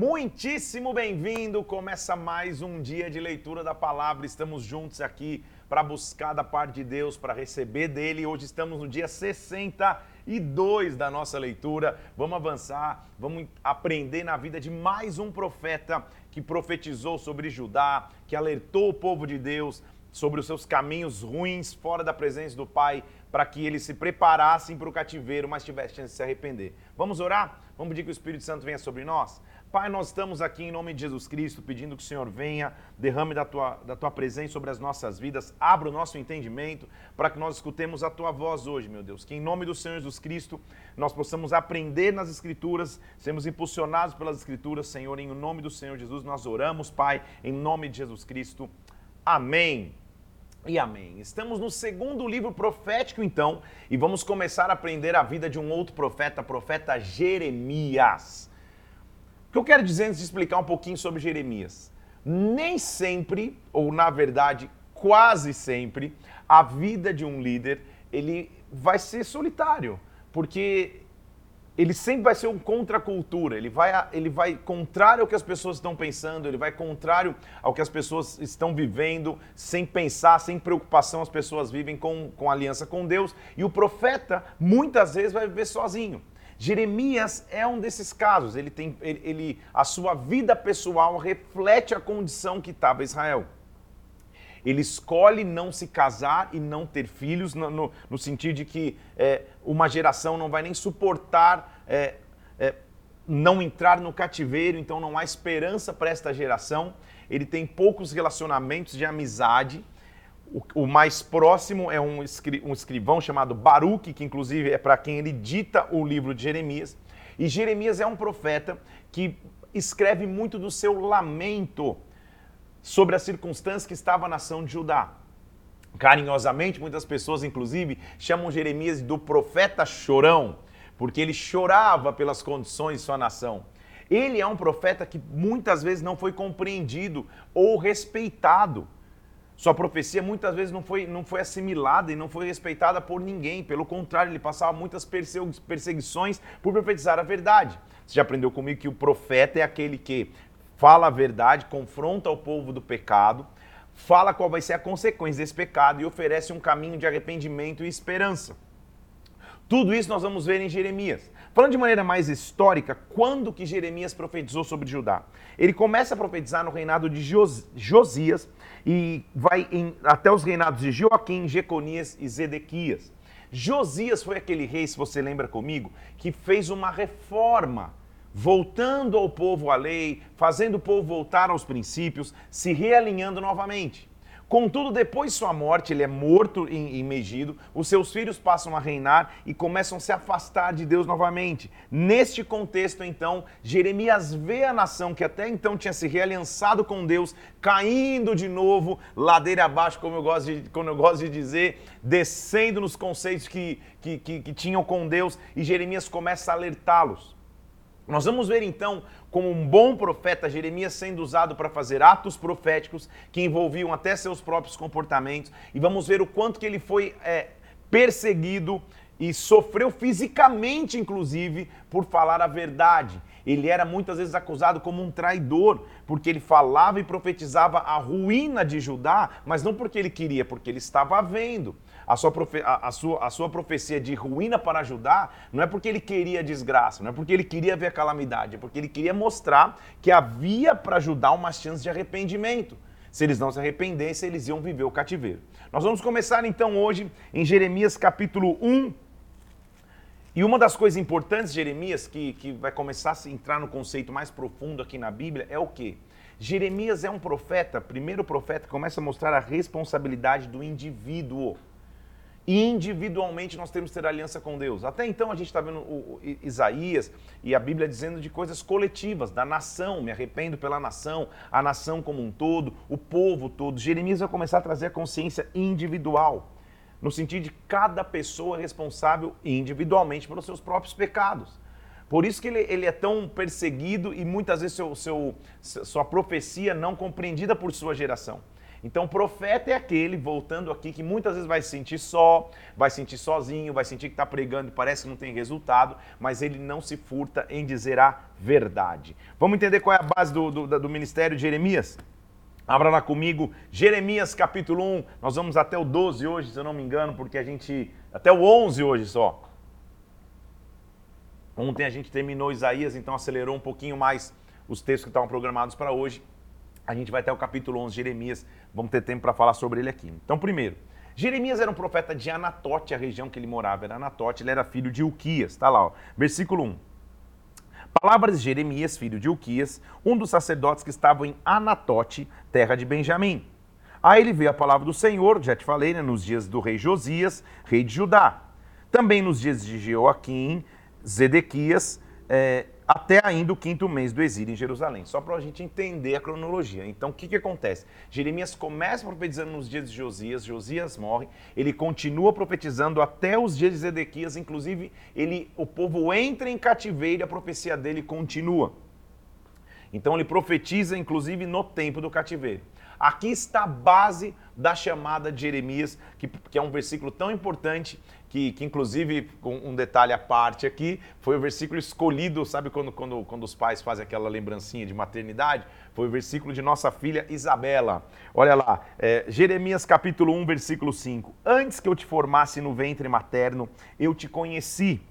Muitíssimo bem-vindo! Começa mais um dia de leitura da palavra. Estamos juntos aqui para buscar da parte de Deus, para receber dele. Hoje estamos no dia 62 da nossa leitura. Vamos avançar, vamos aprender na vida de mais um profeta que profetizou sobre Judá, que alertou o povo de Deus sobre os seus caminhos ruins fora da presença do Pai, para que eles se preparassem para o cativeiro, mas tivessem chance de se arrepender. Vamos orar? Vamos pedir que o Espírito Santo venha sobre nós? Pai, nós estamos aqui em nome de Jesus Cristo, pedindo que o Senhor venha, derrame da tua, da tua presença sobre as nossas vidas, abra o nosso entendimento para que nós escutemos a tua voz hoje, meu Deus. Que em nome do Senhor Jesus Cristo nós possamos aprender nas Escrituras, sermos impulsionados pelas Escrituras, Senhor. Em nome do Senhor Jesus nós oramos, Pai, em nome de Jesus Cristo. Amém. E amém. Estamos no segundo livro profético, então, e vamos começar a aprender a vida de um outro profeta, profeta Jeremias. O que eu quero dizer antes de explicar um pouquinho sobre Jeremias? Nem sempre, ou na verdade, quase sempre, a vida de um líder ele vai ser solitário, porque ele sempre vai ser um contracultura, ele vai, ele vai contrário ao que as pessoas estão pensando, ele vai contrário ao que as pessoas estão vivendo, sem pensar, sem preocupação, as pessoas vivem com, com aliança com Deus, e o profeta muitas vezes vai viver sozinho. Jeremias é um desses casos. Ele tem, ele, ele a sua vida pessoal reflete a condição que estava Israel. Ele escolhe não se casar e não ter filhos, no, no, no sentido de que é, uma geração não vai nem suportar é, é, não entrar no cativeiro, então não há esperança para esta geração. Ele tem poucos relacionamentos de amizade o, mais próximo é um, escri, um escrivão chamado Baruque, que inclusive é para quem ele dita o livro de Jeremias. E Jeremias é um profeta que escreve muito do seu lamento sobre as circunstâncias que estava a nação de Judá. Carinhosamente, muitas pessoas, inclusive, chamam Jeremias do profeta chorão, porque ele chorava pelas condições de sua nação. Ele é um profeta que muitas vezes não foi compreendido ou respeitado. Sua profecia muitas vezes não foi, não foi assimilada e não foi respeitada por ninguém. Pelo contrário, ele passava muitas perseguições por profetizar a verdade. Você já aprendeu comigo que o profeta é aquele que fala a verdade, confronta o povo do pecado, fala qual vai ser a consequência desse pecado e oferece um caminho de arrependimento e esperança. Tudo isso nós vamos ver em Jeremias. Falando de maneira mais histórica, quando que Jeremias profetizou sobre Judá? Ele começa a profetizar no reinado de Jos Josias e vai em, até os reinados de Joaquim, Jeconias e Zedequias. Josias foi aquele rei, se você lembra comigo, que fez uma reforma, voltando ao povo à lei, fazendo o povo voltar aos princípios, se realinhando novamente. Contudo, depois de sua morte, ele é morto em, em Megido, os seus filhos passam a reinar e começam a se afastar de Deus novamente. Neste contexto, então, Jeremias vê a nação que até então tinha se realiançado com Deus, caindo de novo, ladeira abaixo, como eu gosto de, como eu gosto de dizer, descendo nos conceitos que, que, que, que tinham com Deus, e Jeremias começa a alertá-los. Nós vamos ver então como um bom profeta, Jeremias sendo usado para fazer atos proféticos que envolviam até seus próprios comportamentos, e vamos ver o quanto que ele foi é, perseguido e sofreu fisicamente, inclusive, por falar a verdade. Ele era muitas vezes acusado como um traidor, porque ele falava e profetizava a ruína de Judá, mas não porque ele queria, porque ele estava vendo a sua, profe a, a, sua, a sua profecia de ruína para ajudar, não é porque ele queria desgraça, não é porque ele queria ver a calamidade, é porque ele queria mostrar que havia para ajudar uma chance de arrependimento. Se eles não se arrependessem, eles iam viver o cativeiro. Nós vamos começar então hoje em Jeremias capítulo 1. E uma das coisas importantes Jeremias, que, que vai começar a entrar no conceito mais profundo aqui na Bíblia, é o quê? Jeremias é um profeta, primeiro profeta, que começa a mostrar a responsabilidade do indivíduo individualmente nós temos que ter aliança com Deus. Até então a gente está vendo o, Isaías e a Bíblia dizendo de coisas coletivas, da nação, me arrependo pela nação, a nação como um todo, o povo todo. Jeremias vai começar a trazer a consciência individual, no sentido de cada pessoa responsável individualmente pelos seus próprios pecados. Por isso que ele, ele é tão perseguido e muitas vezes seu, seu, sua profecia não compreendida por sua geração. Então, profeta é aquele, voltando aqui, que muitas vezes vai se sentir só, vai se sentir sozinho, vai sentir que está pregando e parece que não tem resultado, mas ele não se furta em dizer a verdade. Vamos entender qual é a base do, do, do ministério de Jeremias? Abra lá comigo, Jeremias capítulo 1. Nós vamos até o 12 hoje, se eu não me engano, porque a gente. Até o 11 hoje só. Ontem a gente terminou Isaías, então acelerou um pouquinho mais os textos que estavam programados para hoje. A gente vai até o capítulo 11, Jeremias. Vamos ter tempo para falar sobre ele aqui. Então, primeiro, Jeremias era um profeta de Anatote, a região que ele morava era Anatote. Ele era filho de Uquias. Está lá, ó. versículo 1. Palavras de Jeremias, filho de Uquias, um dos sacerdotes que estavam em Anatote, terra de Benjamim. Aí ele veio a palavra do Senhor, já te falei, né, nos dias do rei Josias, rei de Judá. Também nos dias de Jeoaquim, Zedequias, é, até ainda o quinto mês do exílio em Jerusalém. Só para a gente entender a cronologia. Então, o que, que acontece? Jeremias começa profetizando nos dias de Josias, Josias morre, ele continua profetizando até os dias de Zedequias, inclusive ele, o povo entra em cativeiro e a profecia dele continua. Então ele profetiza, inclusive, no tempo do cativeiro. Aqui está a base da chamada de Jeremias, que, que é um versículo tão importante que, que, inclusive, com um detalhe à parte aqui, foi o versículo escolhido, sabe quando, quando, quando os pais fazem aquela lembrancinha de maternidade? Foi o versículo de nossa filha Isabela. Olha lá, é, Jeremias capítulo 1, versículo 5. Antes que eu te formasse no ventre materno, eu te conheci.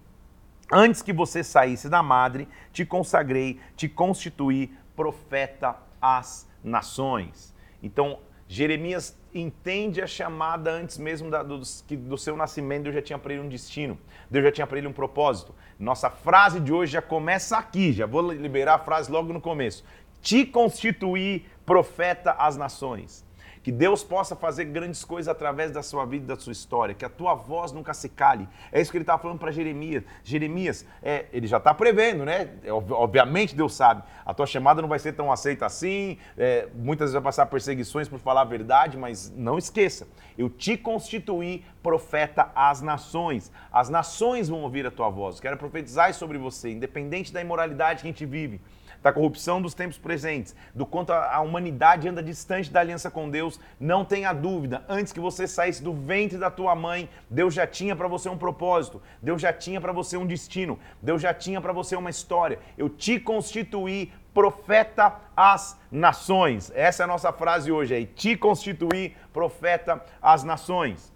Antes que você saísse da madre, te consagrei, te constituí profeta às nações. Então, Jeremias entende a chamada antes mesmo da, do, do, seu nascimento, Deus já tinha para ele um destino, Deus já tinha para ele um propósito. Nossa frase de hoje já começa aqui, já vou liberar a frase logo no começo. Te constituir profeta às nações. Que Deus possa fazer grandes coisas através da sua vida e da sua história. Que a tua voz nunca se cale. É isso que ele estava falando para Jeremias. Jeremias, é, ele já está prevendo, né? É, obviamente Deus sabe. A tua chamada não vai ser tão aceita assim. É, muitas vezes vai passar perseguições por falar a verdade, mas não esqueça. Eu te constituí profeta às nações. As nações vão ouvir a tua voz. Quero profetizar sobre você, independente da imoralidade que a gente vive da corrupção dos tempos presentes, do quanto a humanidade anda distante da aliança com Deus, não tenha dúvida, antes que você saísse do ventre da tua mãe, Deus já tinha para você um propósito, Deus já tinha para você um destino, Deus já tinha para você uma história. Eu te constituí profeta às nações. Essa é a nossa frase hoje aí, te constituí profeta às nações.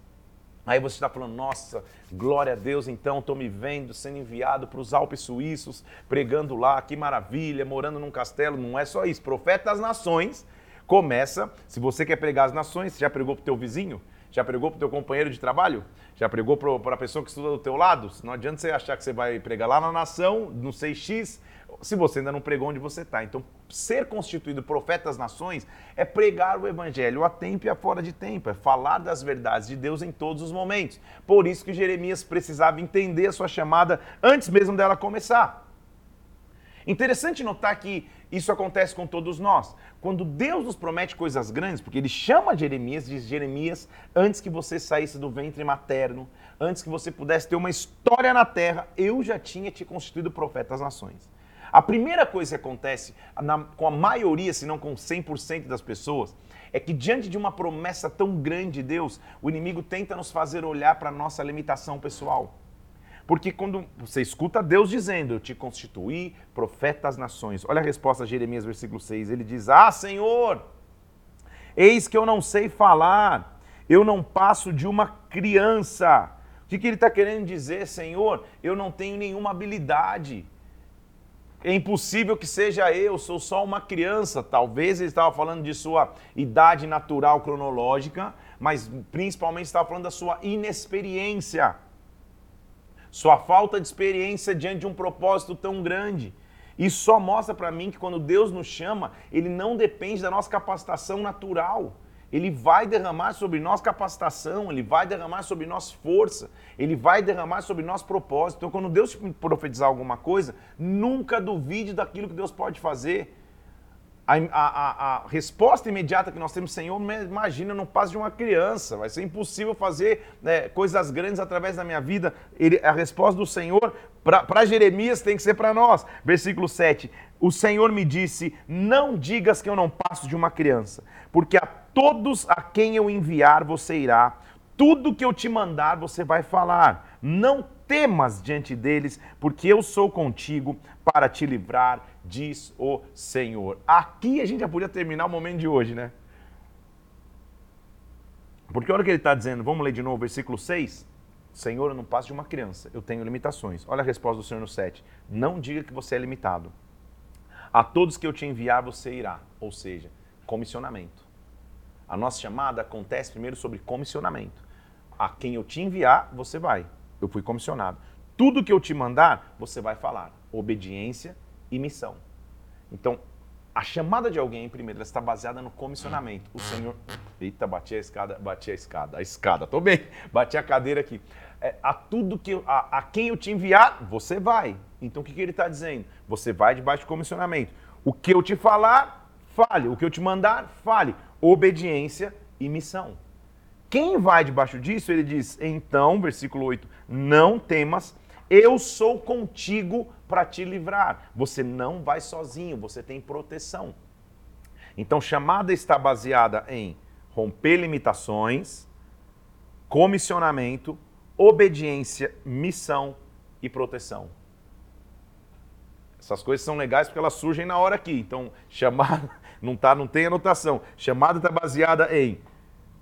Aí você está falando, nossa, glória a Deus, então estou me vendo sendo enviado para os Alpes Suíços, pregando lá, que maravilha, morando num castelo. Não é só isso. Profeta das nações começa, se você quer pregar as nações, já pregou para o teu vizinho? Já pregou para o teu companheiro de trabalho? Já pregou para a pessoa que estuda do teu lado? Não adianta você achar que você vai pregar lá na nação, no 6X, se você ainda não pregou onde você está. Então, ser constituído profeta das nações é pregar o evangelho a tempo e a fora de tempo, é falar das verdades de Deus em todos os momentos. Por isso que Jeremias precisava entender a sua chamada antes mesmo dela começar. Interessante notar que isso acontece com todos nós. Quando Deus nos promete coisas grandes, porque ele chama Jeremias, diz Jeremias, antes que você saísse do ventre materno, antes que você pudesse ter uma história na terra, eu já tinha te constituído profeta das nações. A primeira coisa que acontece na, com a maioria, se não com 100% das pessoas, é que diante de uma promessa tão grande de Deus, o inimigo tenta nos fazer olhar para a nossa limitação pessoal. Porque quando você escuta Deus dizendo, eu te constituí profeta às nações. Olha a resposta de Jeremias, versículo 6. Ele diz, ah, Senhor, eis que eu não sei falar, eu não passo de uma criança. O que, que ele está querendo dizer, Senhor? Eu não tenho nenhuma habilidade. É impossível que seja eu, sou só uma criança. Talvez ele estava falando de sua idade natural cronológica, mas principalmente estava falando da sua inexperiência. Sua falta de experiência diante de um propósito tão grande. Isso só mostra para mim que quando Deus nos chama, ele não depende da nossa capacitação natural. Ele vai derramar sobre nós capacitação, ele vai derramar sobre nós força, ele vai derramar sobre nós propósito. Então, quando Deus te profetizar alguma coisa, nunca duvide daquilo que Deus pode fazer. A, a, a, resposta imediata que nós temos, Senhor, imagina, não passo de uma criança, vai ser impossível fazer né, coisas grandes através da minha vida. Ele, a resposta do Senhor para Jeremias tem que ser para nós. Versículo 7: O Senhor me disse: Não digas que eu não passo de uma criança, porque a todos a quem eu enviar você irá, tudo que eu te mandar você vai falar. Não temas diante deles, porque eu sou contigo para te livrar, diz o Senhor. Aqui a gente já podia terminar o momento de hoje, né? Porque olha o que ele está dizendo, vamos ler de novo, versículo 6. Senhor, eu não passo de uma criança, eu tenho limitações. Olha a resposta do Senhor no 7. Não diga que você é limitado. A todos que eu te enviar, você irá. Ou seja, comissionamento. A nossa chamada acontece primeiro sobre comissionamento. A quem eu te enviar, você vai. Eu fui comissionado. Tudo que eu te mandar, você vai falar. Obediência e missão. Então, a chamada de alguém, primeiro, ela está baseada no comissionamento. O Senhor. Eita, bati a escada, bati a escada, a escada, tô bem, bati a cadeira aqui. É, a tudo que a, a, quem eu te enviar, você vai. Então o que, que ele está dizendo? Você vai debaixo de comissionamento. O que eu te falar, fale. O que eu te mandar, fale. Obediência e missão. Quem vai debaixo disso, ele diz, então, versículo 8, não temas, eu sou contigo para te livrar. Você não vai sozinho, você tem proteção. Então, chamada está baseada em romper limitações, comissionamento, obediência, missão e proteção. Essas coisas são legais porque elas surgem na hora aqui. Então, chamada não tá, não tem anotação. Chamada está baseada em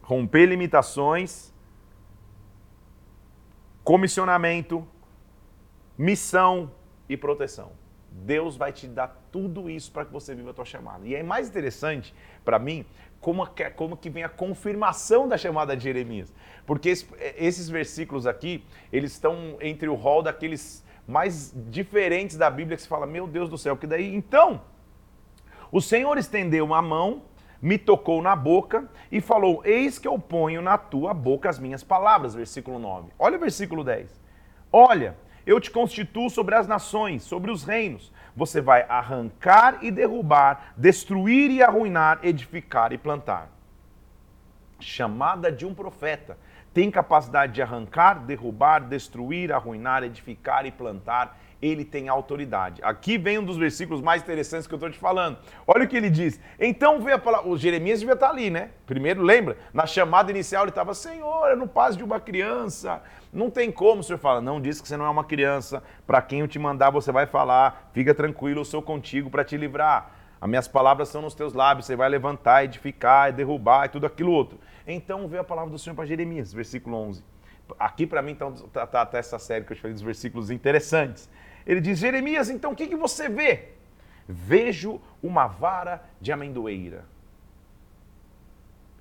romper limitações, comissionamento, missão e proteção. Deus vai te dar tudo isso para que você viva a tua chamada. E é mais interessante para mim como, como que vem a confirmação da chamada de Jeremias. Porque esses versículos aqui, eles estão entre o rol daqueles mais diferentes da Bíblia que se fala, meu Deus do céu, que daí então o Senhor estendeu uma mão, me tocou na boca e falou: Eis que eu ponho na tua boca as minhas palavras. Versículo 9. Olha o versículo 10. Olha, eu te constituo sobre as nações, sobre os reinos. Você vai arrancar e derrubar, destruir e arruinar, edificar e plantar. Chamada de um profeta. Tem capacidade de arrancar, derrubar, destruir, arruinar, edificar e plantar ele tem autoridade. Aqui vem um dos versículos mais interessantes que eu estou te falando. Olha o que ele diz. Então vê a palavra. O Jeremias devia estar ali, né? Primeiro, lembra? Na chamada inicial ele estava, Senhor, eu não passo de uma criança. Não tem como. O Senhor fala, não diz que você não é uma criança. Para quem eu te mandar, você vai falar. Fica tranquilo, eu sou contigo para te livrar. As minhas palavras são nos teus lábios. Você vai levantar, edificar, derrubar e tudo aquilo outro. Então vê a palavra do Senhor para Jeremias, versículo 11. Aqui para mim está tá, tá, tá essa série que eu te falei dos versículos interessantes. Ele diz: Jeremias, então o que, que você vê? Vejo uma vara de amendoeira.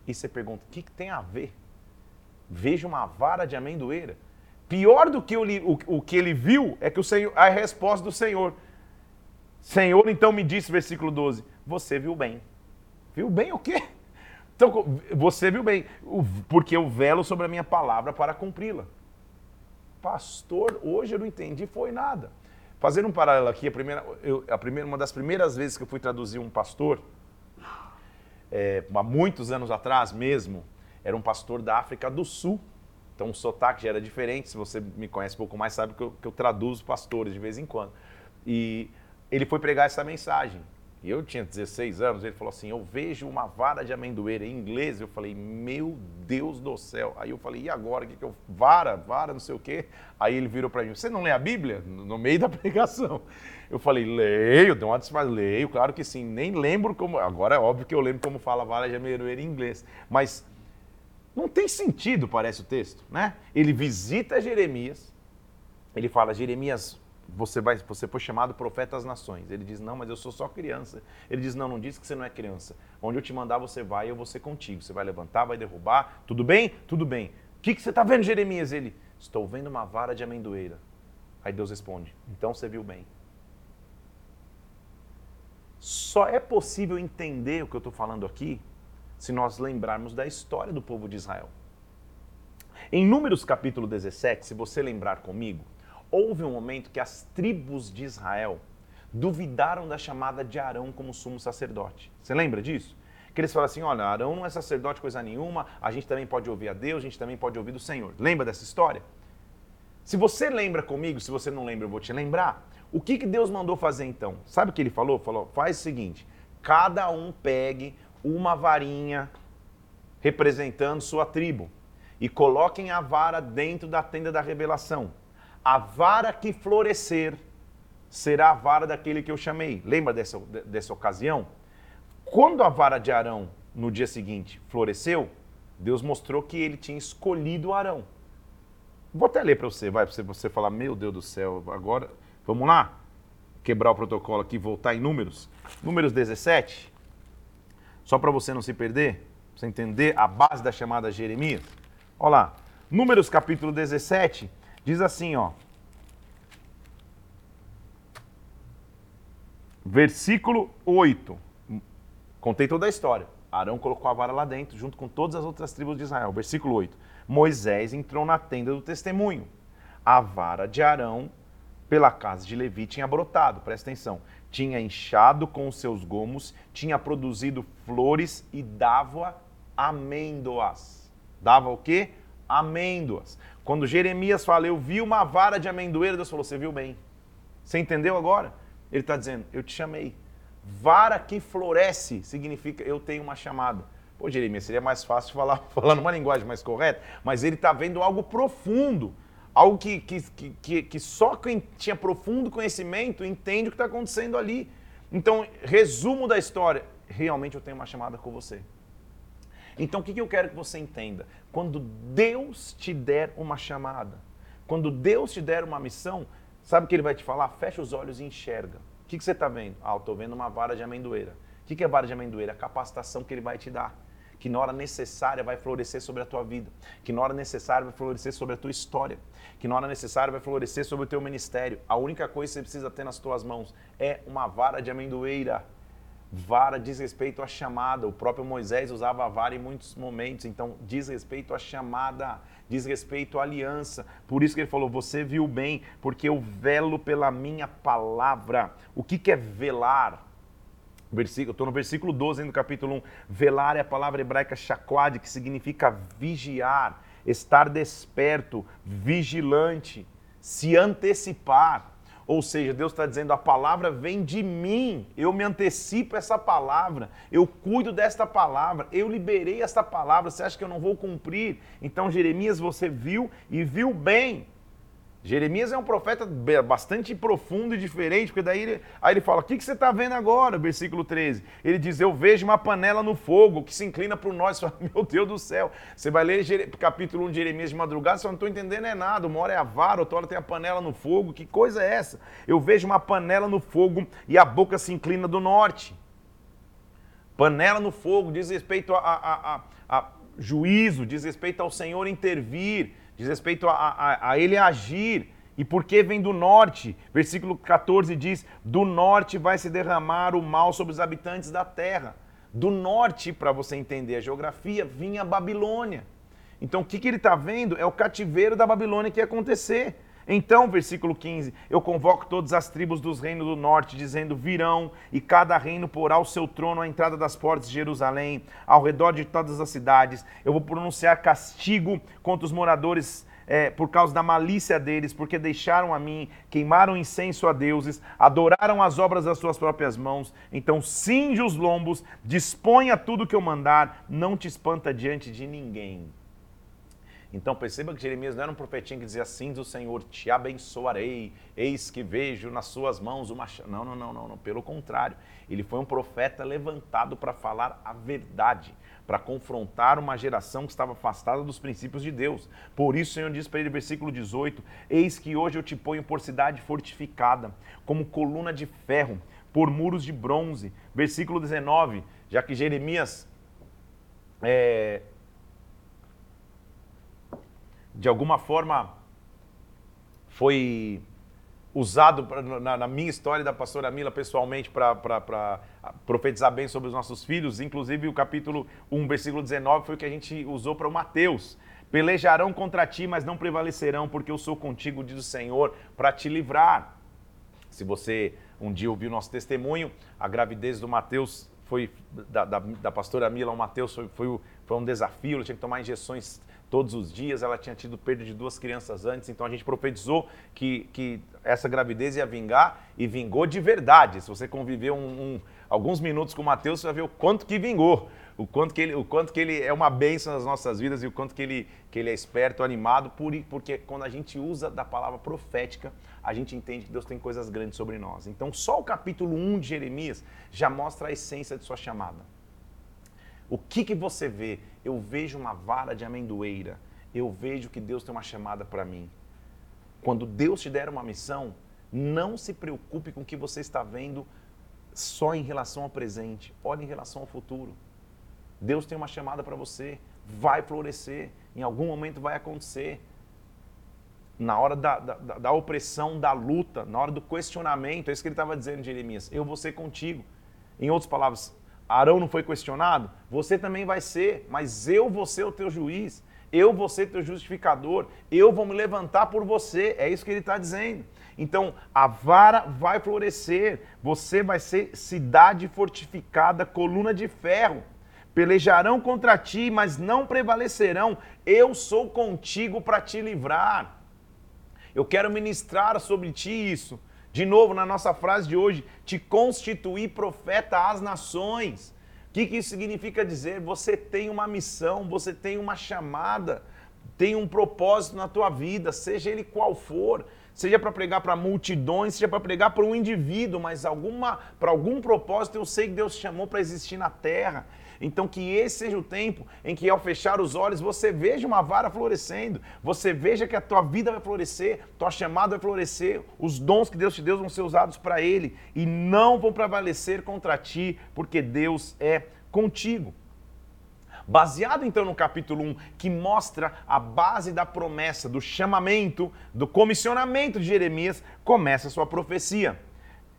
E você pergunta: o que, que tem a ver? Vejo uma vara de amendoeira. Pior do que o, o, que ele viu é que o Senhor, a resposta do Senhor. Senhor, então me disse, versículo 12: Você viu bem. Viu bem o quê? Então, você viu bem, porque eu velo sobre a minha palavra para cumpri-la. Pastor, hoje eu não entendi, foi nada. Fazendo um paralelo aqui, a primeira, eu, a primeira, uma das primeiras vezes que eu fui traduzir um pastor, é, há muitos anos atrás mesmo, era um pastor da África do Sul. Então o sotaque já era diferente. Se você me conhece um pouco mais, sabe que eu, que eu traduzo pastores de vez em quando. E ele foi pregar essa mensagem. E eu tinha 16 anos, ele falou assim: Eu vejo uma vara de amendoeira em inglês. Eu falei: Meu Deus do céu. Aí eu falei: E agora? que, que eu. Vara, vara, não sei o quê. Aí ele virou para mim: Você não lê a Bíblia? No meio da pregação. Eu falei: Leio, deu uma desfaz, leio, claro que sim. Nem lembro como. Agora é óbvio que eu lembro como fala vara de amendoeira em inglês. Mas não tem sentido, parece o texto, né? Ele visita Jeremias. Ele fala: Jeremias, você, vai, você foi chamado profeta às nações. Ele diz, não, mas eu sou só criança. Ele diz, não, não diz que você não é criança. Onde eu te mandar, você vai eu vou ser contigo. Você vai levantar, vai derrubar. Tudo bem? Tudo bem. O que, que você está vendo, Jeremias? Ele, estou vendo uma vara de amendoeira. Aí Deus responde, então você viu bem. Só é possível entender o que eu estou falando aqui se nós lembrarmos da história do povo de Israel. Em Números capítulo 17, se você lembrar comigo, houve um momento que as tribos de Israel duvidaram da chamada de Arão como sumo sacerdote. Você lembra disso? Que eles falaram assim: olha, Arão não é sacerdote coisa nenhuma, a gente também pode ouvir a Deus, a gente também pode ouvir do Senhor. Lembra dessa história? Se você lembra comigo, se você não lembra, eu vou te lembrar. O que, que Deus mandou fazer então? Sabe o que ele falou? Falou: faz o seguinte: cada um pegue uma varinha representando sua tribo, e coloquem a vara dentro da tenda da revelação. A vara que florescer será a vara daquele que eu chamei. Lembra dessa, dessa ocasião? Quando a vara de Arão, no dia seguinte, floresceu, Deus mostrou que ele tinha escolhido Arão. Vou até ler para você, vai, para você falar, meu Deus do céu, agora, vamos lá? Quebrar o protocolo aqui, voltar em números. Números 17, só para você não se perder, pra você entender a base da chamada Jeremias. Olha lá, Números capítulo 17, diz assim, ó. Versículo 8. Contei toda a história. Arão colocou a vara lá dentro, junto com todas as outras tribos de Israel. Versículo 8. Moisés entrou na tenda do testemunho. A vara de Arão, pela casa de Levi, tinha brotado, presta atenção. Tinha inchado com os seus gomos, tinha produzido flores e dava amêndoas. Dava o quê? Amêndoas. Quando Jeremias fala, eu vi uma vara de amendoeira, Deus falou, você viu bem. Você entendeu agora? Ele está dizendo, eu te chamei. Vara que floresce significa eu tenho uma chamada. Pô, Jeremias, seria mais fácil falar, falar numa linguagem mais correta, mas ele está vendo algo profundo, algo que, que, que, que só quem tinha profundo conhecimento entende o que está acontecendo ali. Então, resumo da história: realmente eu tenho uma chamada com você. Então, o que eu quero que você entenda? Quando Deus te der uma chamada, quando Deus te der uma missão, sabe o que ele vai te falar? Fecha os olhos e enxerga que, que você está vendo? Ah, eu estou vendo uma vara de amendoeira. O que é vara de amendoeira? A capacitação que ele vai te dar. Que na hora necessária vai florescer sobre a tua vida. Que na hora necessária vai florescer sobre a tua história. Que na hora necessária vai florescer sobre o teu ministério. A única coisa que você precisa ter nas tuas mãos é uma vara de amendoeira. Vara diz respeito à chamada. O próprio Moisés usava a vara em muitos momentos. Então, diz respeito à chamada diz respeito à aliança. Por isso que ele falou: Você viu bem, porque eu velo pela minha palavra. O que, que é velar? Versículo, estou no versículo 12 do capítulo 1. Velar é a palavra hebraica shakwad, que significa vigiar, estar desperto, vigilante, se antecipar. Ou seja, Deus está dizendo: a palavra vem de mim, eu me antecipo essa palavra, eu cuido desta palavra, eu liberei esta palavra. Você acha que eu não vou cumprir? Então, Jeremias, você viu e viu bem. Jeremias é um profeta bastante profundo e diferente, porque daí ele, aí ele fala: O que, que você está vendo agora? Versículo 13. Ele diz: Eu vejo uma panela no fogo que se inclina para o norte. Fala, Meu Deus do céu. Você vai ler capítulo 1 de Jeremias de madrugada, você não estou entendendo é nada. Uma hora é a vara, outra hora tem a panela no fogo. Que coisa é essa? Eu vejo uma panela no fogo e a boca se inclina do norte. Panela no fogo diz respeito a, a, a, a juízo, diz respeito ao Senhor intervir diz respeito a, a, a ele agir. E porque vem do norte? Versículo 14 diz: Do norte vai se derramar o mal sobre os habitantes da terra. Do norte, para você entender a geografia, vinha a Babilônia. Então o que, que ele está vendo é o cativeiro da Babilônia que ia acontecer. Então, versículo 15: Eu convoco todas as tribos dos reinos do norte, dizendo: Virão, e cada reino porá o seu trono à entrada das portas de Jerusalém, ao redor de todas as cidades. Eu vou pronunciar castigo contra os moradores é, por causa da malícia deles, porque deixaram a mim, queimaram incenso a deuses, adoraram as obras das suas próprias mãos. Então cinge os lombos, disponha tudo que eu mandar, não te espanta diante de ninguém. Então perceba que Jeremias não era um profetinho que dizia assim do Senhor, te abençoarei, eis que vejo nas suas mãos uma... Não, não, não, não, não, pelo contrário. Ele foi um profeta levantado para falar a verdade, para confrontar uma geração que estava afastada dos princípios de Deus. Por isso o Senhor diz para ele, versículo 18, eis que hoje eu te ponho por cidade fortificada, como coluna de ferro, por muros de bronze. Versículo 19, já que Jeremias é, de alguma forma foi usado pra, na, na, minha história da pastora Mila pessoalmente para profetizar bem sobre os nossos filhos. Inclusive o capítulo 1, versículo 19 foi o que a gente usou para o Mateus. Pelejarão contra ti, mas não prevalecerão, porque eu sou contigo, diz o Senhor, para te livrar. Se você um dia ouviu nosso testemunho, a gravidez do Mateus foi, da, da, da pastora Mila, o Mateus foi, foi, foi um desafio, ele tinha que tomar injeções todos os dias. Ela tinha tido perda de duas crianças antes, então a gente profetizou que, que essa gravidez ia vingar e vingou de verdade. Se você conviver um, um, alguns minutos com o Mateus, você vai ver o quanto que vingou. o quanto que ele, o quanto que ele é uma bênção nas nossas vidas e o quanto que ele, que ele é esperto, animado, por, porque quando a gente usa da palavra profética, a gente entende que Deus tem coisas grandes sobre nós. Então, só o capítulo 1 de Jeremias já mostra a essência de sua chamada. O que, que você vê? Eu vejo uma vara de amendoeira. Eu vejo que Deus tem uma chamada para mim. Quando Deus te der uma missão, não se preocupe com o que você está vendo só em relação ao presente. Olhe em relação ao futuro. Deus tem uma chamada para você. Vai florescer. Em algum momento vai acontecer. Na hora da, da, da, opressão, da luta, na hora do questionamento, é isso que ele estava dizendo, Jeremias. Eu vou ser contigo. Em outras palavras, Arão não foi questionado? Você também vai ser, mas eu vou ser o teu juiz. Eu vou ser teu justificador. Eu vou me levantar por você. É isso que ele está dizendo. Então, a vara vai florescer. Você vai ser cidade fortificada, coluna de ferro. Pelejarão contra ti, mas não prevalecerão. Eu sou contigo para te livrar. Eu quero ministrar sobre ti isso. De novo, na nossa frase de hoje, te constituir profeta às nações. O que, que isso significa dizer? Você tem uma missão, você tem uma chamada, tem um propósito na tua vida, seja ele qual for seja para pregar para multidões, seja para pregar para um indivíduo, mas alguma para algum propósito eu sei que Deus chamou para existir na terra. Então, que esse seja o tempo em que, ao fechar os olhos, você veja uma vara florescendo, você veja que a tua vida vai florescer, tua chamada vai florescer, os dons que Deus te deu vão ser usados para Ele e não vão prevalecer contra ti, porque Deus é contigo. Baseado então no capítulo 1, que mostra a base da promessa, do chamamento, do comissionamento de Jeremias, começa a sua profecia.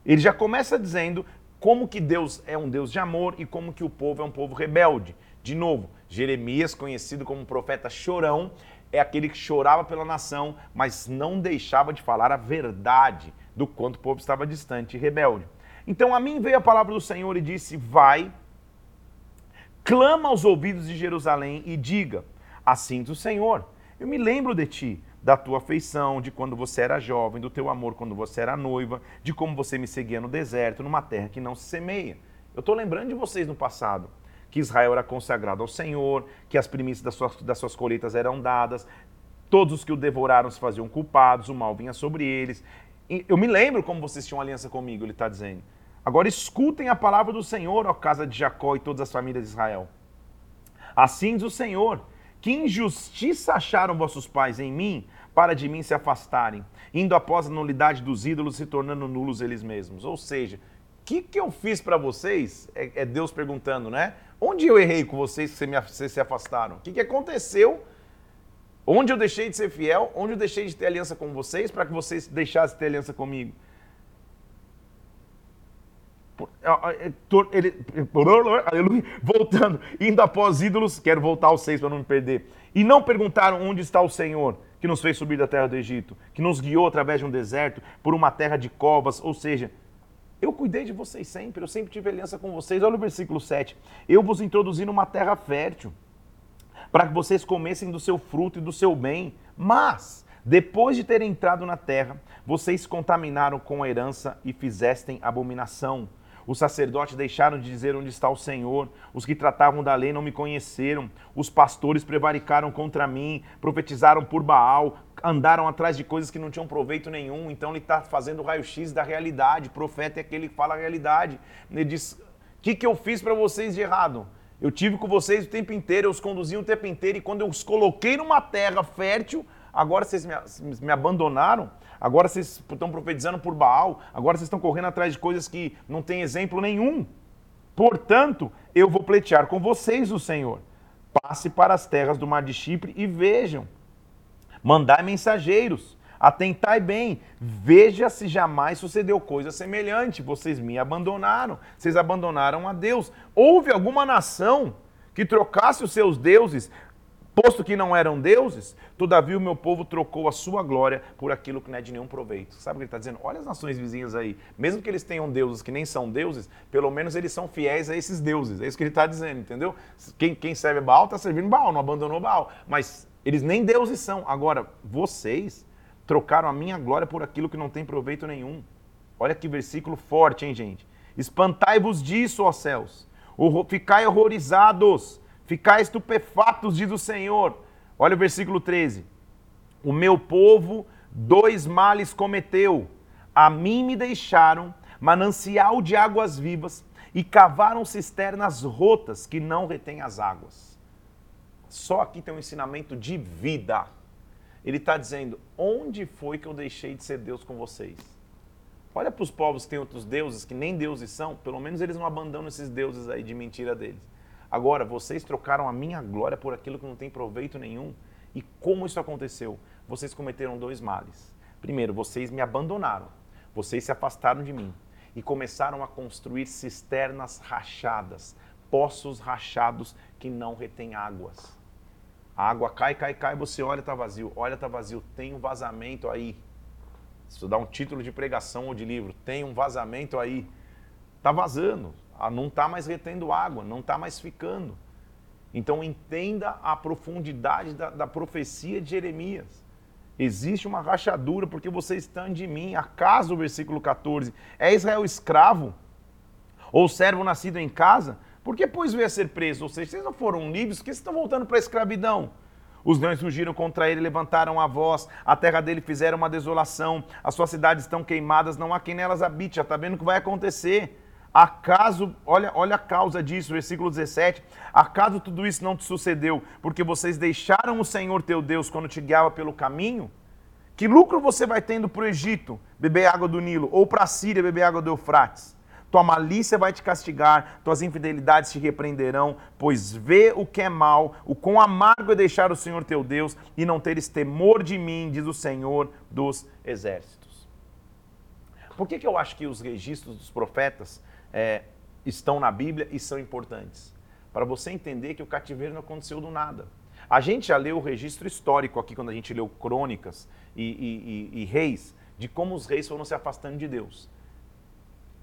Ele já começa dizendo como que Deus é um Deus de amor e como que o povo é um povo rebelde. De novo, Jeremias, conhecido como profeta chorão, é aquele que chorava pela nação, mas não deixava de falar a verdade do quanto o povo estava distante e rebelde. Então a mim veio a palavra do Senhor e disse: Vai, clama aos ouvidos de Jerusalém e diga: Assim diz o Senhor, eu me lembro de ti da tua afeição, de quando você era jovem, do teu amor quando você era noiva, de como você me seguia no deserto, numa terra que não se semeia. Eu estou lembrando de vocês no passado, que Israel era consagrado ao Senhor, que as primícias das suas, das suas colheitas eram dadas, todos os que o devoraram se faziam culpados, o mal vinha sobre eles. Eu me lembro como vocês tinham aliança comigo, ele está dizendo. Agora escutem a palavra do Senhor, ó casa de Jacó e todas as famílias de Israel. Assim diz o Senhor: que injustiça acharam vossos pais em mim, para de mim se afastarem, indo após a nulidade dos ídolos, se tornando nulos eles mesmos. Ou seja, o que, que eu fiz para vocês? É, é, Deus perguntando, né? Onde eu errei com vocês que vocês se afastaram? O que, que aconteceu? Onde eu deixei de ser fiel? Onde eu deixei de ter aliança com vocês para que vocês deixassem de ter aliança comigo? Ele, aleluia, voltando, indo após ídolos, quero voltar aos seis para não me perder. E não perguntaram onde está o Senhor, que nos fez subir da terra do Egito, que nos guiou através de um deserto, por uma terra de covas, ou seja, eu cuidei de vocês sempre, eu sempre tive aliança com vocês. Olha o versículo 7. Eu vos introduzi numa terra fértil, para que vocês comessem do seu fruto e do seu bem. Mas, depois de terem entrado na terra, vocês contaminaram com a herança e fizestem abominação. Os sacerdotes deixaram de dizer onde está o Senhor. Os que tratavam da lei não me conheceram. Os pastores prevaricaram contra mim, profetizaram por Baal, andaram atrás de coisas que não tinham proveito nenhum. Então ele está fazendo raio-x da realidade. Profeta é aquele que fala a realidade. Ele diz: O que, que eu fiz para vocês de errado? Eu tive com vocês o tempo inteiro, eu os conduzi o tempo inteiro, e quando eu os coloquei numa terra fértil, agora vocês me, me abandonaram agora vocês estão profetizando por Baal, agora vocês estão correndo atrás de coisas que não têm exemplo nenhum. Portanto, eu vou pleitear com vocês o Senhor. Passe para as terras do mar de Chipre e vejam. Mandai mensageiros. Atentai bem, veja se jamais sucedeu coisa semelhante. Vocês me abandonaram, vocês abandonaram a Deus. Houve alguma nação que trocasse os seus deuses Posto que não eram deuses, todavia o meu povo trocou a sua glória por aquilo que não é de nenhum proveito. Sabe o que ele está dizendo? Olha as nações vizinhas aí. Mesmo que eles tenham deuses que nem são deuses, pelo menos eles são fiéis a esses deuses. É isso que ele está dizendo, entendeu? Quem, quem serve Baal está servindo Baal, não abandonou Baal. Mas eles nem deuses são. Agora, vocês trocaram a minha glória por aquilo que não tem proveito nenhum. Olha que versículo forte, hein, gente? Espantai-vos disso, ó céus ficai horrorizados, ficai estupefatos, diz o Senhor. Olha o versículo 13. O meu povo dois males cometeu. A mim me deixaram manancial de águas vivas e cavaram cisternas rotas que não retêm as águas. Só aqui tem um ensinamento de vida. Ele está dizendo: onde foi que eu deixei de ser Deus com vocês? Olha para os povos que têm outros deuses, que nem deuses são, pelo menos eles não abandonam esses deuses aí de mentira deles. Agora, vocês trocaram a minha glória por aquilo que não tem proveito nenhum. E como isso aconteceu? Vocês cometeram dois males. Primeiro, vocês me abandonaram. Vocês se afastaram de mim e começaram a construir cisternas rachadas, poços rachados que não retêm águas. A água cai, cai, cai, você olha, está vazio. Olha, está vazio. Tem um vazamento aí. Isso dá um título de pregação ou de livro. Tem um vazamento aí. Está vazando. Ah, não está mais retendo água, não está mais ficando. Então entenda a profundidade da, da profecia de Jeremias. Existe uma rachadura porque vocês estão de mim. Acaso, versículo 14, é Israel escravo? Ou servo nascido em casa? Por que, pois, veio a ser preso? Ou seja, vocês não foram livres, por que estão voltando para a escravidão? Os leões surgiram contra ele, levantaram a voz, a terra dele fizeram uma desolação, as suas cidades estão queimadas, não há quem nelas habite. Já está vendo o que vai acontecer. Acaso, olha, olha a causa disso, versículo 17. Acaso tudo isso não te sucedeu porque vocês deixaram o Senhor teu Deus quando te guiava pelo caminho? Que lucro você vai tendo para o Egito, beber água do Nilo, ou para a Síria, beber água do Eufrates? Tua malícia vai te castigar, tuas infidelidades te repreenderão, pois vê o que é mal, o quão amargo é deixar o Senhor teu Deus e não teres temor de mim, diz o Senhor dos exércitos. Por que, que eu acho que os registros dos profetas é, estão na Bíblia e são importantes. Para você entender que o cativeiro não aconteceu do nada. A gente já leu o registro histórico aqui, quando a gente leu crônicas e, e, e, e reis, de como os reis foram se afastando de Deus.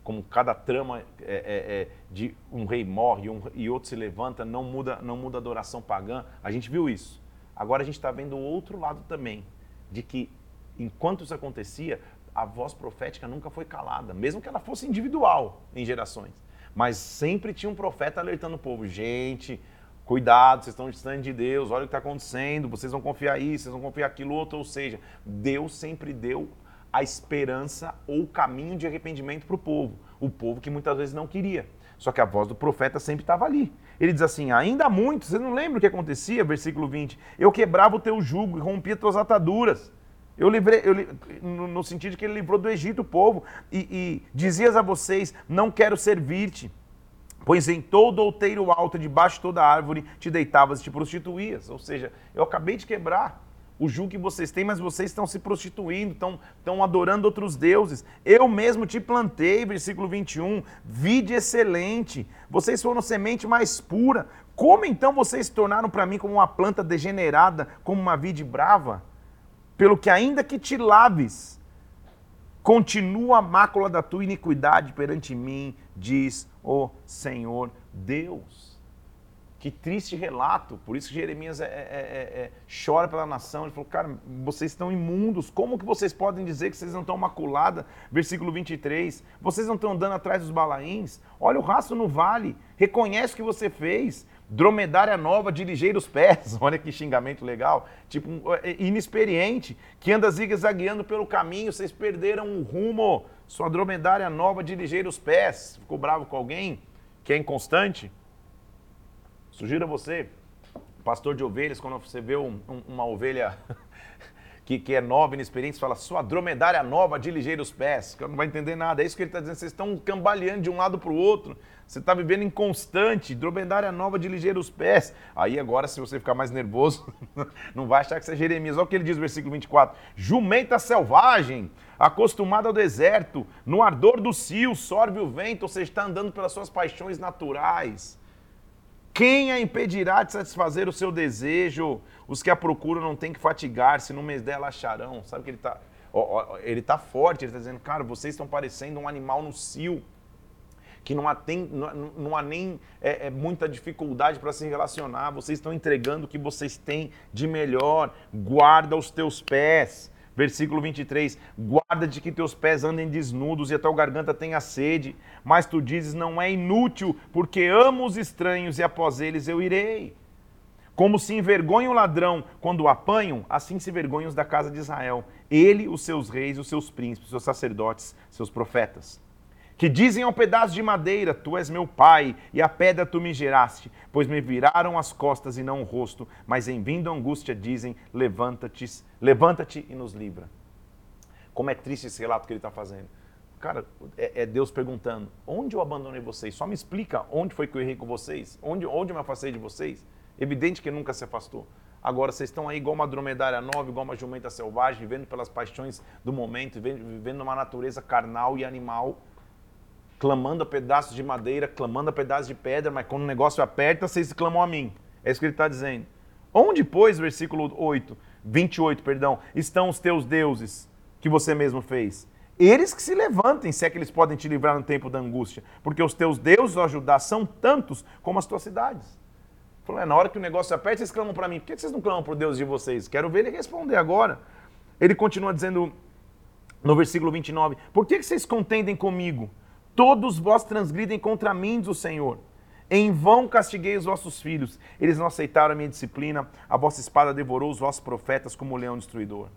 Como cada trama é, é, é, de um rei morre um, e outro se levanta, não muda, não muda a adoração pagã. A gente viu isso. Agora a gente está vendo o outro lado também, de que enquanto isso acontecia, a voz profética nunca foi calada, mesmo que ela fosse individual em gerações. Mas sempre tinha um profeta alertando o povo: gente, cuidado, vocês estão distante de Deus, olha o que está acontecendo, vocês vão confiar isso, vocês vão confiar aquilo outro. Ou seja, Deus sempre deu a esperança ou o caminho de arrependimento para o povo, o povo que muitas vezes não queria. Só que a voz do profeta sempre estava ali. Ele diz assim: ainda muito, você não lembra o que acontecia? Versículo 20: Eu quebrava o teu jugo e rompia tuas ataduras. Eu livrei, eu, no, sentido de que ele livrou do Egito o povo. E, e dizias a vocês: Não quero servir-te. Pois em todo outeiro alto, debaixo de toda árvore, te deitavas e te prostituías. Ou seja, eu acabei de quebrar o jugo que vocês têm, mas vocês estão se prostituindo, estão, estão adorando outros deuses. Eu mesmo te plantei, versículo 21, vide excelente, vocês foram semente mais pura. Como então vocês se tornaram para mim como uma planta degenerada, como uma vide brava? Pelo que ainda que te laves, continua a mácula da tua iniquidade perante mim, diz o Senhor Deus. Que triste relato, por isso que Jeremias é, é, é, é, chora pela nação. Ele falou, cara, vocês estão imundos, como que vocês podem dizer que vocês não estão maculada? Versículo 23, vocês não estão andando atrás dos balaíns? Olha o rastro no vale, reconhece o que você fez, dromedária nova de ligeiros pés, olha que xingamento legal, tipo é, inexperiente, que anda zigue-zagueando pelo caminho, vocês perderam o rumo, sua dromedária nova de ligeiros pés, ficou bravo com alguém que é inconstante? Sugiro a você, pastor de ovelhas, quando você vê um, um, uma ovelha que, que, é nova, inexperiente, fala, sua dromedária nova de ligeiros pés, que não vai entender nada, é isso que ele está dizendo, vocês estão cambaleando de um lado para o outro, você está vivendo inconstante, dromedária nova de ligeiros pés. Aí agora, se você ficar mais nervoso, não vai achar que você é Jeremias. Olha o que ele diz no versículo 24. Jumenta selvagem, acostumada ao deserto, no ardor do cio, sorve o vento, ou seja, está andando pelas suas paixões naturais. Quem a impedirá de satisfazer o seu desejo? Os que a procuram não têm que fatigar-se, no mês dela acharão. Sabe que ele está ele tá forte, ele está dizendo, cara, vocês estão parecendo um animal no cio que não há, não, não há nem é, é, muita dificuldade para se relacionar, vocês estão entregando o que vocês têm de melhor, guarda os teus pés. Versículo 23: Guarda de que teus pés andem desnudos e a tua garganta tenha sede, mas tu dizes: Não é inútil, porque amo os estranhos e após eles eu irei. Como se envergonha o ladrão quando o apanham, assim se envergonham os da casa de Israel. Ele, os seus reis, os seus príncipes, os seus sacerdotes, seus profetas que dizem ao pedaço de madeira: Tu és meu pai, e a pedra tu me geraste, pois me viraram as costas e não o rosto, mas em vindo angústia dizem: Levanta-te, levanta-te e nos livra. Como é triste esse relato que ele está fazendo. Cara, é, é, Deus perguntando: Onde eu abandonei vocês? Só me explica onde foi que eu errei com vocês? Onde, onde eu me afastei de vocês? Evidente que nunca se afastou. Agora vocês estão aí igual uma dromedária nova, igual uma jumenta selvagem, vivendo pelas paixões do momento, vivendo numa natureza carnal e animal clamando a pedaços de madeira, clamando a pedaços de pedra, mas quando o negócio aperta, vocês clamam a mim. É isso que ele está dizendo. Onde, pois, versículo 8, 28, perdão, estão os teus deuses que você mesmo fez? Eles que se levantem, se é que eles podem te livrar no tempo da angústia, porque os teus deuses, ó Judá, são tantos como as tuas cidades. Falou, é, na hora que o negócio aperta, vocês clamam para mim. Por que vocês não clamam para o Deus de vocês? Quero ver ele responder agora. Ele continua dizendo no versículo 29, por que vocês contendem comigo? Todos vós transgridem contra mim, diz o Senhor. Em vão castiguei os vossos filhos. Eles não aceitaram a minha disciplina. A vossa espada devorou os vossos profetas como um leão destruidor.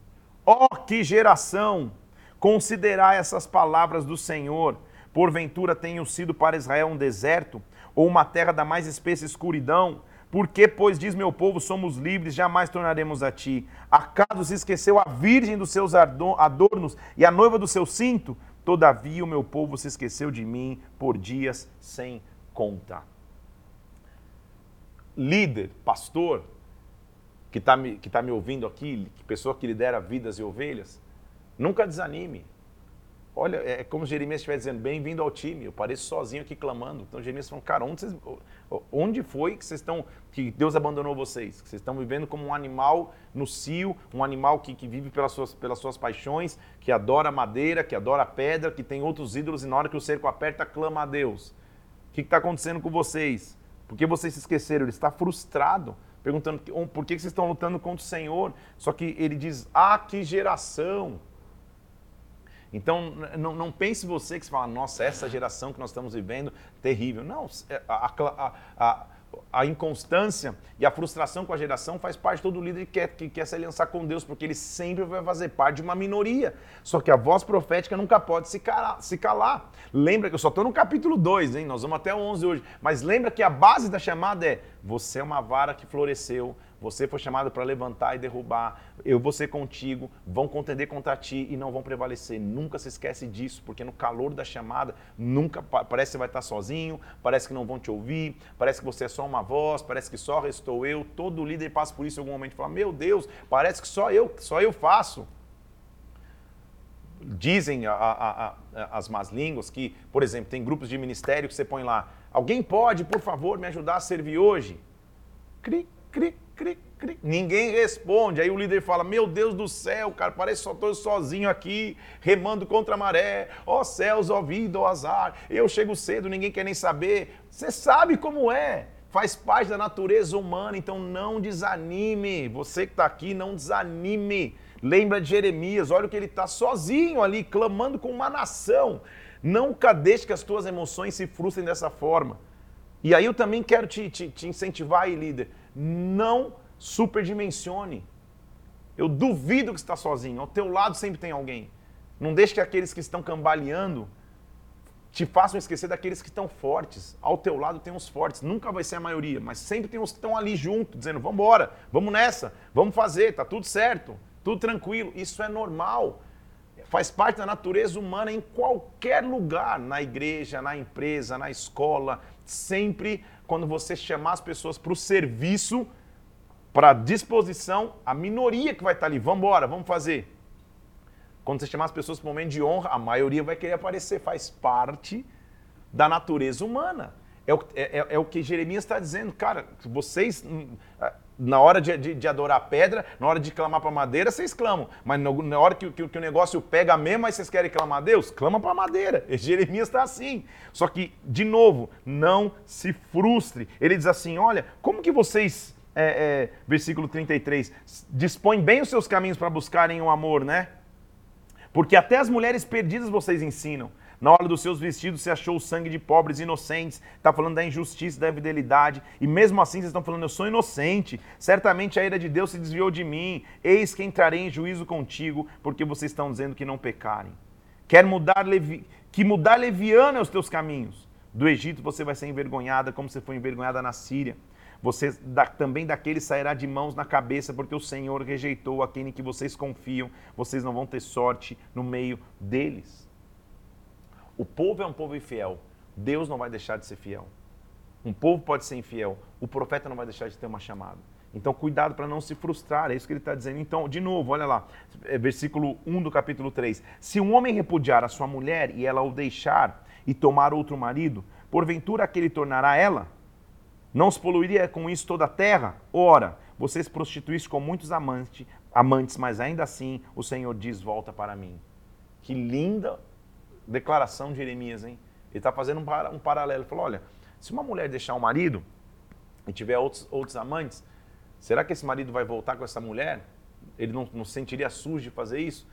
Ó oh, que geração! Considerai essas palavras do Senhor. Porventura tenham sido para Israel um deserto, ou uma terra da mais espessa escuridão? Porque, pois, diz meu povo, somos livres, jamais tornaremos a ti. Acaso se esqueceu a virgem dos seus adornos e a noiva do seu cinto? Todavia o meu povo se esqueceu de mim por dias sem conta. Líder, pastor, que está me, que tá me ouvindo aqui, pessoa que lidera vidas e ovelhas, nunca desanime. Olha, é como Jeremias estiver dizendo, bem-vindo ao time, eu pareço sozinho aqui clamando. Então Jeremias falou, cara, onde, vocês, onde foi que vocês estão, que Deus abandonou vocês? Que vocês estão vivendo como um animal no cio, um animal que, que vive pelas suas, pelas suas paixões, que adora madeira, que adora pedra, que tem outros ídolos e na hora que o cerco aperta, clama a Deus. O que está acontecendo com vocês? Por que vocês se esqueceram? Ele está frustrado, perguntando por que vocês estão lutando contra o Senhor. Só que ele diz, ah, que geração! Então, não, não pense você que você fala, nossa, essa geração que nós estamos vivendo, terrível. Não, é, a, a, a, a inconstância e a frustração com a geração faz parte de todo líder que quer, que quer se aliançar com Deus, porque ele sempre vai fazer parte de uma minoria. Só que a voz profética nunca pode se calar. Se calar. Lembra que eu só estou no capítulo 2, hein? Nós vamos até o 11 hoje. Mas lembra que a base da chamada é: você é uma vara que floresceu, você foi chamado para levantar e derrubar. Eu vou ser contigo. Vão contender contra ti e não vão prevalecer. Nunca se esquece disso, porque no calor da chamada, nunca parece que vai estar sozinho, parece que não vão te ouvir, parece que você é só uma voz, parece que só restou eu. Todo líder passa por isso em algum momento e fala: Meu Deus, parece que só eu, só eu faço. Dizem a, a, a, as más línguas que, por exemplo, tem grupos de ministério que você põe lá: Alguém pode, por favor, me ajudar a servir hoje? Cri, cri, cri, cri. Ninguém responde. Aí o líder fala: Meu Deus do céu, cara, parece que só estou sozinho aqui, remando contra a maré. Ó oh, céus, ó vida, ó azar. Eu chego cedo, ninguém quer nem saber. Você sabe como é. Faz parte da natureza humana, então não desanime. Você que está aqui, não desanime. Lembra de Jeremias, olha o que ele está sozinho ali, clamando com uma nação. Nunca deixe que as tuas emoções se frustrem dessa forma. E aí eu também quero te, te, te incentivar aí, líder não superdimensione. Eu duvido que está sozinho. Ao teu lado sempre tem alguém. Não deixe que aqueles que estão cambaleando te façam esquecer daqueles que estão fortes. Ao teu lado tem os fortes. Nunca vai ser a maioria, mas sempre tem os que estão ali junto, dizendo: vamos embora, vamos nessa, vamos fazer, tá tudo certo, tudo tranquilo. Isso é normal. Faz parte da natureza humana em qualquer lugar, na igreja, na empresa, na escola. Sempre quando você chamar as pessoas para o serviço, para disposição, a minoria que vai estar ali, vamos embora, vamos fazer. Quando você chamar as pessoas para o momento de honra, a maioria vai querer aparecer, faz parte da natureza humana. É o, é, é, é o que Jeremias está dizendo, cara, vocês hum, na hora de, de, de, adorar a pedra, na hora de clamar para madeira, vocês clamam. Mas no, na hora que, que, que, o negócio pega mesmo, aí vocês querem clamar a Deus, clama para madeira. E Jeremias está assim. Só que, de novo, não se frustre. Ele diz assim: olha, como que vocês é, é, versículo 33, dispõe bem os seus caminhos para buscarem o amor, né? Porque até as mulheres perdidas vocês ensinam. Na hora dos seus vestidos se achou o sangue de pobres inocentes. Está falando da injustiça, da infidelidade. E mesmo assim vocês estão falando, eu sou inocente. Certamente a ira de Deus se desviou de mim. Eis que entrarei em juízo contigo, porque vocês estão dizendo que não pecarem. Quer mudar levi... que mudar leviana os teus caminhos. Do Egito você vai ser envergonhada, como você foi envergonhada na Síria. Você também daquele sairá de mãos na cabeça, porque o Senhor rejeitou aquele em que vocês confiam. Vocês não vão ter sorte no meio deles. O povo é um povo infiel. Deus não vai deixar de ser fiel. Um povo pode ser infiel. O profeta não vai deixar de ter uma chamada. Então, cuidado para não se frustrar, é isso que ele está dizendo. Então, de novo, olha lá, é, versículo 1 do capítulo 3. Se um homem repudiar a sua mulher e ela o deixar e tomar outro marido, porventura aquele tornará ela? Não se poluiria com isso toda a terra? Ora, vocês prostituísse com muitos amantes, amantes, mas ainda assim o Senhor diz: volta para mim. Que linda declaração de Jeremias, hein? Ele está fazendo um, um, paralelo. Ele falou: olha, se uma mulher deixar o um marido e tiver outros, outros amantes, será que esse marido vai voltar com essa mulher? Ele não, não sentiria sujo de fazer isso?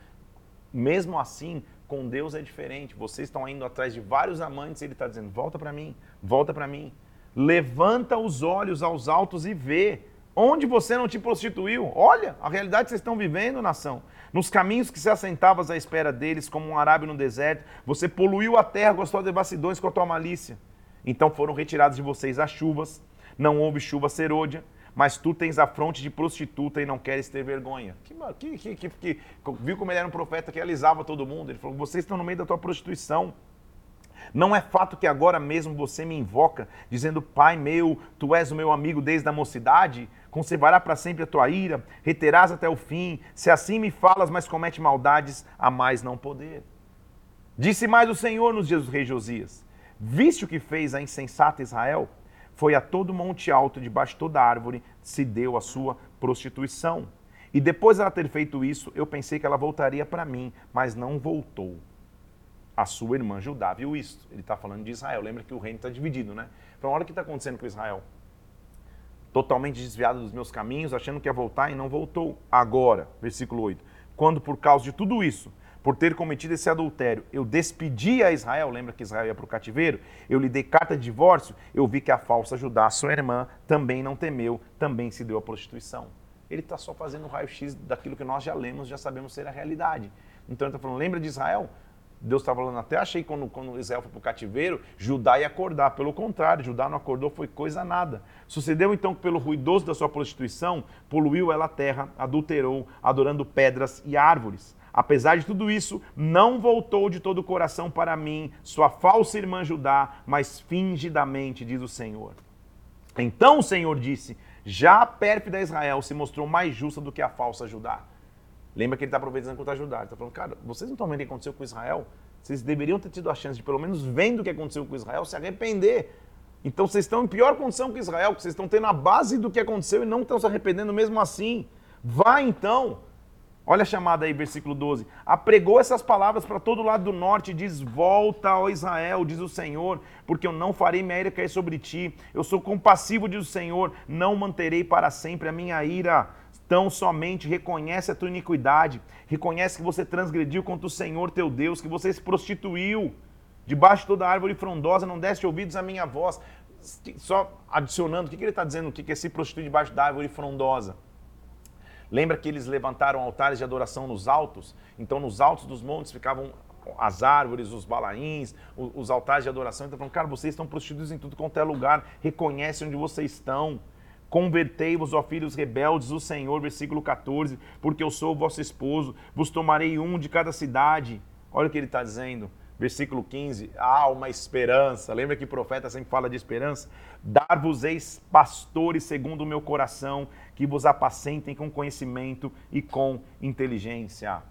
Mesmo assim, com Deus é diferente. Vocês estão indo atrás de vários amantes e ele está dizendo: volta para mim, volta para mim. Levanta os olhos aos altos e vê. Onde você não te prostituiu? Olha a realidade que vocês estão vivendo, nação. Nos caminhos que se assentavas à espera deles, como um arábio no deserto, você poluiu a terra com as suas devassidões, com a tua malícia. Então foram retiradas de vocês as chuvas, não houve chuva serôdia, mas tu tens a fronte de prostituta e não queres ter vergonha. Que, que, que, que, viu como ele era um profeta que alisava todo mundo? Ele falou: vocês estão no meio da tua prostituição. Não é fato que agora mesmo você me invoca, dizendo: Pai meu, tu és o meu amigo desde a mocidade? Conservará para sempre a tua ira, reterás até o fim. Se assim me falas, mas comete maldades, a mais não poder. Disse mais o Senhor nos dias do rei Josias: Viste o que fez a insensata Israel? Foi a todo monte alto, debaixo de toda árvore, se deu a sua prostituição. E depois de ela ter feito isso, eu pensei que ela voltaria para mim, mas não voltou a sua irmã Judá viu isso. Ele está falando de Israel. Lembra que o reino está dividido, né? Então, olha o que está acontecendo com Israel. Totalmente desviado dos meus caminhos, achando que ia voltar e não voltou. Agora, versículo 8. Quando por causa de tudo isso, por ter cometido esse adultério, eu despedi a Israel, lembra que Israel ia para o cativeiro? Eu lhe dei carta de divórcio, eu vi que a falsa Judá, sua irmã, também não temeu, também se deu à prostituição. Ele está só fazendo raio-x daquilo que nós já lemos, já sabemos ser a realidade. Então ele está falando, lembra de Israel? Deus estava falando, até achei quando, quando Israel foi para o cativeiro, Judá ia acordar. Pelo contrário, Judá não acordou, foi coisa nada. Sucedeu então que, pelo ruidoso da sua prostituição, poluiu ela a terra, adulterou, adorando pedras e árvores. Apesar de tudo isso, não voltou de todo o coração para mim, sua falsa irmã Judá, mas fingidamente, diz o Senhor. Então o Senhor disse: Já a pérfida Israel se mostrou mais justa do que a falsa Judá. Lembra que ele está profetizando contra Judá. Ele está falando, cara, vocês não estão vendo o que aconteceu com Israel? Vocês deveriam ter tido a chance de, pelo menos vendo o que aconteceu com Israel, se arrepender. Então vocês estão em pior condição que Israel, porque vocês estão tendo a base do que aconteceu e não estão se arrependendo mesmo assim. Vá então. Olha a chamada aí, versículo 12. Apregou essas palavras para todo lado do norte diz: Volta, ó Israel, diz o Senhor, porque eu não farei minha ira cair sobre ti. Eu sou compassivo, diz o Senhor, não manterei para sempre a minha ira. Tão somente reconhece a tua iniquidade, reconhece que você transgrediu contra o Senhor teu Deus, que você se prostituiu. Debaixo de toda árvore frondosa não deste ouvidos à minha voz. Só adicionando, o que, ele está dizendo? O que é se prostituir debaixo da árvore frondosa? Lembra que eles levantaram altares de adoração nos altos? Então, nos altos dos montes ficavam as árvores, os balaíns, os, altares de adoração. Então, falando, cara, vocês estão prostituídos em tudo quanto é lugar, reconhece onde vocês estão. Convertei-vos, ó filhos rebeldes, o Senhor, versículo 14, porque eu sou o vosso esposo, vos tomarei um de cada cidade. Olha o que ele está dizendo. Versículo 15, há uma esperança. Lembra que o profeta sempre fala de esperança? Dar-vos-eis pastores segundo o meu coração, que vos apacentem com conhecimento e com inteligência.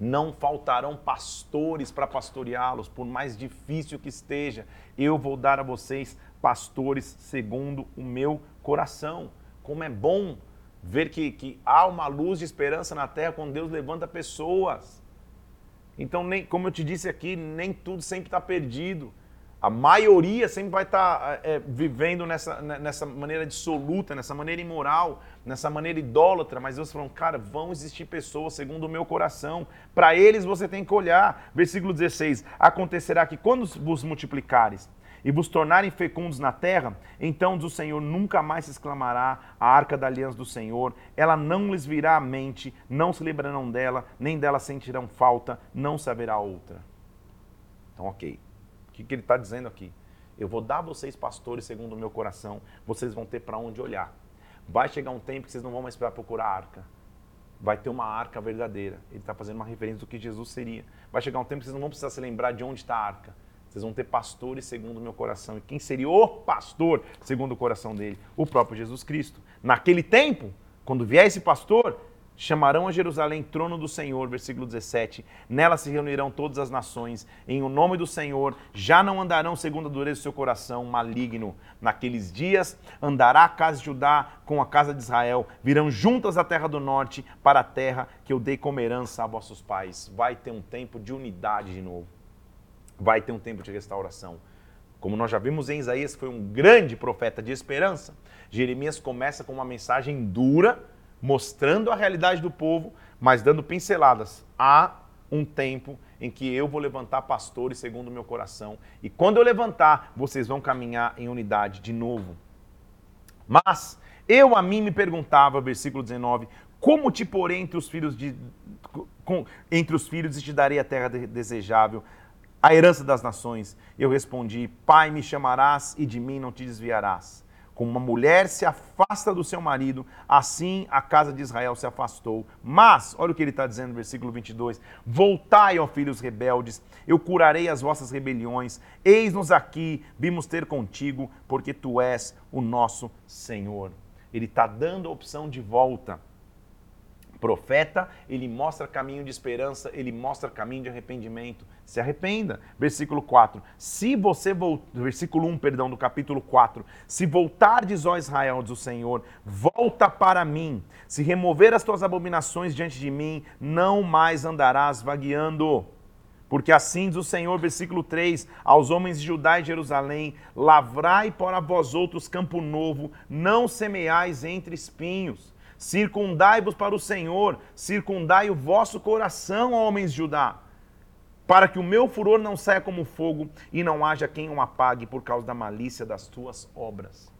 Não faltarão pastores para pastoreá-los, por mais difícil que esteja. Eu vou dar a vocês pastores segundo o meu coração. Como é bom ver que, que há uma luz de esperança na terra quando Deus levanta pessoas. Então, nem, como eu te disse aqui, nem tudo sempre está perdido. A maioria sempre vai estar tá, é, vivendo nessa, né, nessa maneira dissoluta, nessa maneira imoral, nessa maneira idólatra. Mas Deus falou, cara, vão existir pessoas segundo o meu coração. Para eles você tem que olhar. Versículo 16: Acontecerá que quando vos multiplicares e vos tornarem fecundos na terra, então do Senhor nunca mais se exclamará a arca da aliança do Senhor, ela não lhes virá à mente, não se lembrarão dela, nem dela sentirão falta, não se haverá outra. Então, ok que, que ele está dizendo aqui? Eu vou dar a vocês pastores segundo o meu coração, vocês vão ter para onde olhar. Vai chegar um tempo que vocês não vão mais procurar arca. Vai ter uma arca verdadeira. Ele está fazendo uma referência do que Jesus seria. Vai chegar um tempo que vocês não vão precisar se lembrar de onde está a arca. Vocês vão ter pastores segundo o meu coração. E quem seria o pastor segundo o coração dele? O próprio Jesus Cristo. Naquele tempo, quando vier esse pastor, Chamarão a Jerusalém trono do Senhor, versículo 17. Nela se reunirão todas as nações, em o nome do Senhor. Já não andarão segundo a dureza do seu coração maligno. Naqueles dias andará a casa de Judá com a casa de Israel. Virão juntas a terra do norte para a terra que eu dei como herança a vossos pais. Vai ter um tempo de unidade de novo. Vai ter um tempo de restauração. Como nós já vimos em Isaías, que foi um grande profeta de esperança, Jeremias começa com uma mensagem dura mostrando a realidade do povo, mas dando pinceladas. Há um tempo em que eu vou levantar pastores segundo o meu coração, e quando eu levantar, vocês vão caminhar em unidade de novo. Mas eu a mim me perguntava, versículo 19, como te porei entre os filhos de com, entre os filhos e te darei a terra desejável, a herança das nações. Eu respondi: Pai, me chamarás e de mim não te desviarás. Como uma mulher se afasta do seu marido, assim a casa de Israel se afastou. Mas, olha o que ele está dizendo no versículo 22. Voltai, ó filhos rebeldes, eu curarei as vossas rebeliões. Eis-nos aqui, vimos ter contigo, porque tu és o nosso Senhor. Ele está dando a opção de volta profeta, ele mostra caminho de esperança, ele mostra caminho de arrependimento. Se arrependa. Versículo 4. Se você voltar, versículo 1, perdão, do capítulo 4. Se voltardes, ó Israel, diz o Senhor, volta para mim. Se remover as tuas abominações diante de mim, não mais andarás vagueando. Porque assim diz o Senhor, versículo 3, aos homens de Judá e Jerusalém: Lavrai para vós outros campo novo, não semeais entre espinhos. Circundai-vos para o Senhor, circundai o vosso coração, homens de Judá, para que o meu furor não saia como fogo e não haja quem o apague por causa da malícia das tuas obras.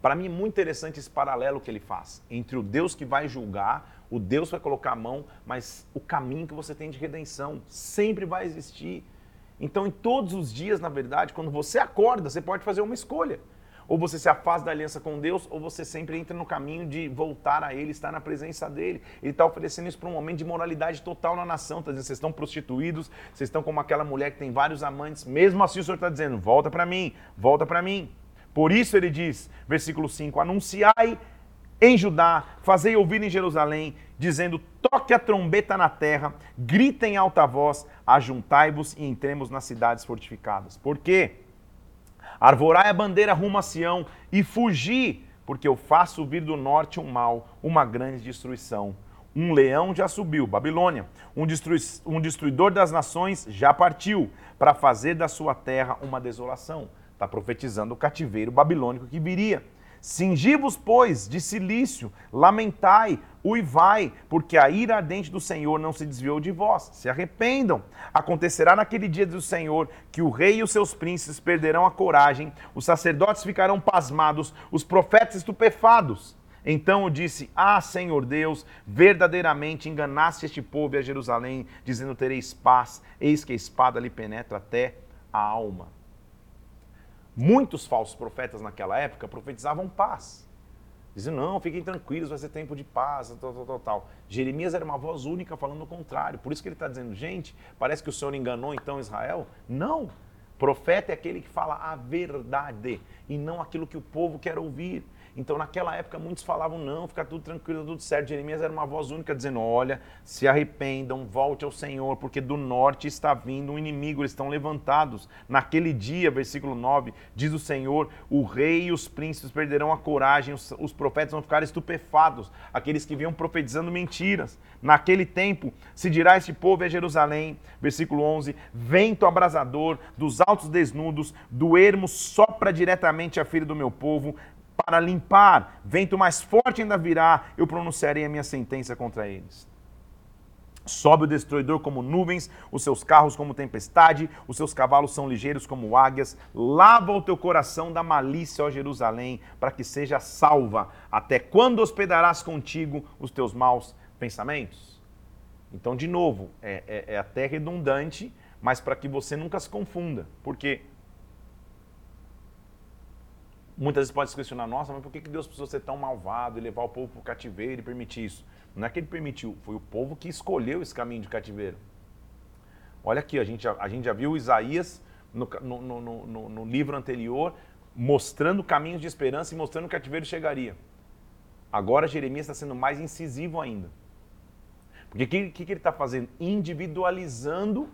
Para mim é muito interessante esse paralelo que ele faz entre o Deus que vai julgar, o Deus que vai colocar a mão, mas o caminho que você tem de redenção sempre vai existir. Então, em todos os dias, na verdade, quando você acorda, você pode fazer uma escolha. Ou você se afasta da aliança com Deus, ou você sempre entra no caminho de voltar a Ele, estar na presença dEle. Ele está oferecendo isso para um momento de moralidade total na nação. Está dizendo, vocês estão prostituídos, vocês estão como aquela mulher que tem vários amantes. Mesmo assim o Senhor está dizendo, volta para mim, volta para mim. Por isso ele diz, versículo 5, anunciai em Judá, fazei ouvir em Jerusalém, dizendo: toque a trombeta na terra, gritem em alta voz, ajuntai-vos e entremos nas cidades fortificadas. Por quê? Arvorai a bandeira rumo a Sião e fugi, porque eu faço vir do norte um mal, uma grande destruição. Um leão já subiu, Babilônia. Um, destrui, um destruidor das nações já partiu para fazer da sua terra uma desolação. Está profetizando o cativeiro babilônico que viria. Cingi-vos, pois, de silício, lamentai, uivai, porque a ira ardente do Senhor não se desviou de vós. Se arrependam. Acontecerá naquele dia do Senhor que o rei e os seus príncipes perderão a coragem, os sacerdotes ficarão pasmados, os profetas estupefados. Então eu disse: Ah, Senhor Deus, verdadeiramente enganaste este povo e a Jerusalém, dizendo: Tereis paz, eis que a espada lhe penetra até a alma. Muitos falsos profetas naquela época profetizavam paz. Diziam, não, fiquem tranquilos, vai ser tempo de paz, tal, tal, tal, tal. Jeremias era uma voz única falando o contrário. Por isso que ele está dizendo, gente, parece que o Senhor enganou então Israel. Não. Profeta é aquele que fala a verdade e não aquilo que o povo quer ouvir. Então, naquela época, muitos falavam: não, fica tudo tranquilo, tudo certo. Jeremias era uma voz única dizendo: olha, se arrependam, volte ao Senhor, porque do norte está vindo um inimigo, eles estão levantados. Naquele dia, versículo 9, diz o Senhor: o rei e os príncipes perderão a coragem, os, os profetas vão ficar estupefatos, aqueles que vinham profetizando mentiras. Naquele tempo se dirá este povo é Jerusalém, versículo 11: vento abrasador dos altos desnudos, do ermo sopra diretamente a filha do meu povo, para limpar, vento mais forte ainda virá, eu pronunciarei a minha sentença contra eles. Sobe o destruidor como nuvens, os seus carros como tempestade, os seus cavalos são ligeiros como águias. Lava o teu coração da malícia, ó Jerusalém, para que seja salva. Até quando hospedarás contigo os teus maus pensamentos? Então, de novo, é, é, é até redundante, mas para que você nunca se confunda. Porque muitas vezes pode se questionar, nossa, mas por que Deus precisou ser tão malvado e levar o povo para o cativeiro e permitir isso? Não é que ele permitiu, foi o povo que escolheu esse caminho de cativeiro. Olha aqui, a gente, a, a gente já viu Isaías no, no, no, no, livro anterior mostrando caminhos de esperança e mostrando que o cativeiro chegaria. Agora Jeremias está sendo mais incisivo ainda. Porque o que, que, ele está fazendo? Individualizando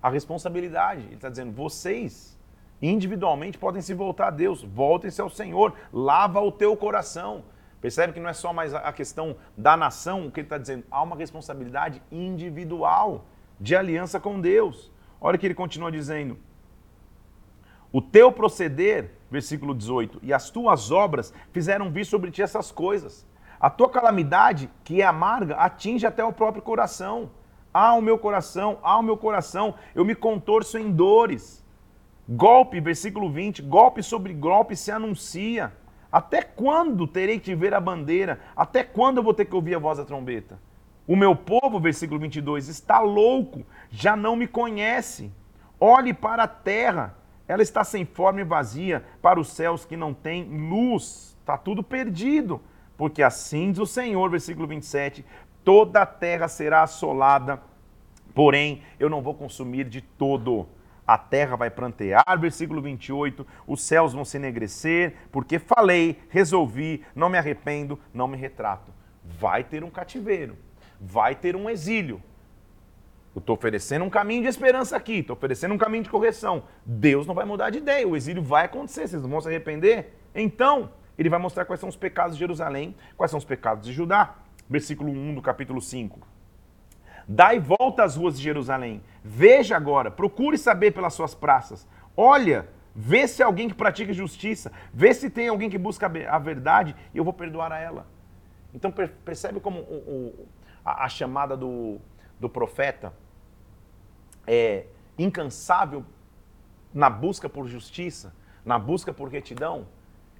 a responsabilidade. Ele está dizendo, vocês individualmente podem se voltar a Deus, voltem-se ao Senhor, lava o teu coração. Percebe que não é só mais a questão da nação, o que ele está dizendo, há uma responsabilidade individual de aliança com Deus. Olha que ele continua dizendo: O teu proceder, versículo 18, e as tuas obras fizeram vir sobre ti essas coisas. A tua calamidade, que é amarga, atinge até o próprio coração. Ah, o meu coração, ah, o meu coração, eu me contorço em dores. Golpe, versículo 20, golpe sobre golpe se anuncia. Até quando terei que ver a bandeira? Até quando eu vou ter que ouvir a voz da trombeta? O meu povo, versículo 22, está louco, já não me conhece. Olhe para a terra, ela está sem forma e vazia, para os céus que não têm luz. Está tudo perdido. Porque assim diz o Senhor, versículo 27, toda a terra será assolada, porém eu não vou consumir de todo a terra vai prantear, versículo 28, os céus vão se enegrecer, porque falei, resolvi, não me arrependo, não me retrato. Vai ter um cativeiro, vai ter um exílio. Eu estou oferecendo um caminho de esperança aqui, estou oferecendo um caminho de correção. Deus não vai mudar de ideia, o exílio vai acontecer, vocês não vão se arrepender? Então, ele vai mostrar quais são os pecados de Jerusalém, quais são os pecados de Judá. Versículo 1 do capítulo 5. Dai volta às ruas de Jerusalém. Veja agora, procure saber pelas suas praças. Olha, vê se alguém que pratica justiça. Vê se tem alguém que busca a verdade e eu vou perdoar a ela. Então percebe como o, o, a, a, chamada do, do profeta é incansável na busca por justiça, na busca por retidão.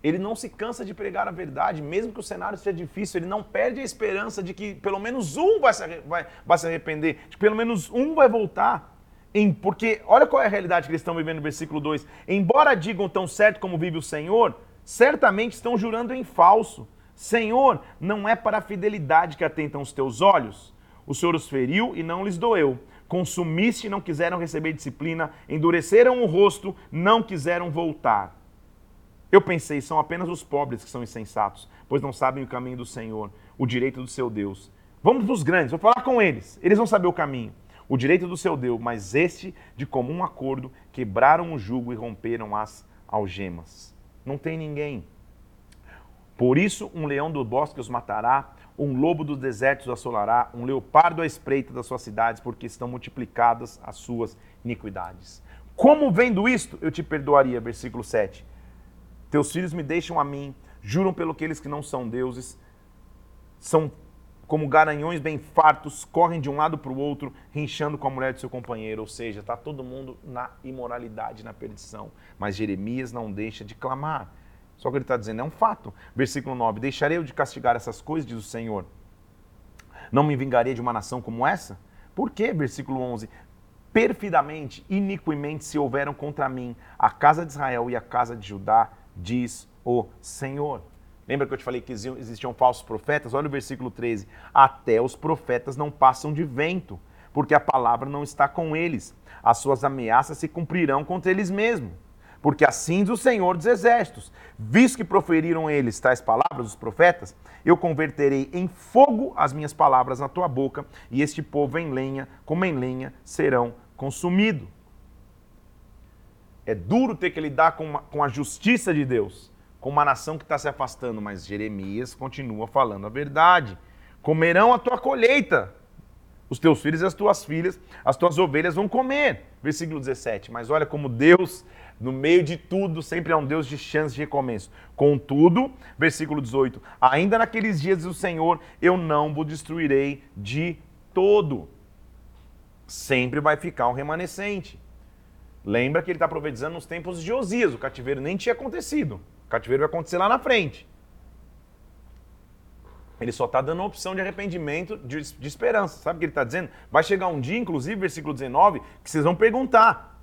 Ele não se cansa de pregar a verdade, mesmo que o cenário seja difícil, ele não perde a esperança de que pelo menos um vai se, vai, vai se arrepender, de que pelo menos um vai voltar. Em, porque olha qual é a realidade que eles estão vivendo no versículo 2. Embora digam tão certo como vive o Senhor, certamente estão jurando em falso. Senhor, não é para a fidelidade que atentam os teus olhos. O Senhor os feriu e não lhes doeu. Consumiste e não quiseram receber disciplina, endureceram o rosto, não quiseram voltar. Eu pensei, são apenas os pobres que são insensatos, pois não sabem o caminho do Senhor, o direito do seu Deus. Vamos para os grandes, vou falar com eles, eles vão saber o caminho. O direito do seu Deus, mas este, de comum acordo, quebraram o jugo e romperam as algemas. Não tem ninguém. Por isso, um leão do bosque os matará, um lobo dos desertos os assolará, um leopardo à espreita das suas cidades, porque estão multiplicadas as suas iniquidades. Como vendo isto, eu te perdoaria, versículo 7 teus filhos me deixam a mim, juram pelo aqueles que não são deuses, são como garanhões bem fartos, correm de um lado para o outro, rinchando com a mulher de seu companheiro. Ou seja, está todo mundo na imoralidade, na perdição. Mas Jeremias não deixa de clamar. Só que ele está dizendo, é um fato. Versículo 9: Deixarei eu de castigar essas coisas, diz o Senhor. Não me vingarei de uma nação como essa? Por quê? Versículo 11: Perfidamente, iniquamente se houveram contra mim a casa de Israel e a casa de Judá, diz o Senhor. Lembra que eu te falei que existiam falsos profetas? Olha o versículo 13. Até os profetas não passam de vento, porque a palavra não está com eles. As suas ameaças se cumprirão contra eles mesmos. Porque assim diz o Senhor dos Exércitos: visto que proferiram eles tais palavras, os profetas, eu converterei em fogo as minhas palavras na tua boca, e este povo em lenha, como em lenha, serão consumidos. É duro ter que lidar com, uma, com a justiça de Deus, com uma nação que está se afastando, mas Jeremias continua falando a verdade. Comerão a tua colheita, os teus filhos e as tuas filhas, as tuas ovelhas vão comer. Versículo 17. Mas olha como Deus, no meio de tudo, sempre é um Deus de chance de recomeço. Contudo, versículo 18: Ainda naqueles dias do Senhor, eu não vos destruirei de todo. Sempre vai ficar um remanescente. Lembra que ele está profetizando nos tempos de Osias, o cativeiro nem tinha acontecido. O cativeiro vai acontecer lá na frente. Ele só está dando opção de arrependimento, de, de esperança. Sabe o que ele está dizendo? Vai chegar um dia, inclusive, versículo 19, que vocês vão perguntar: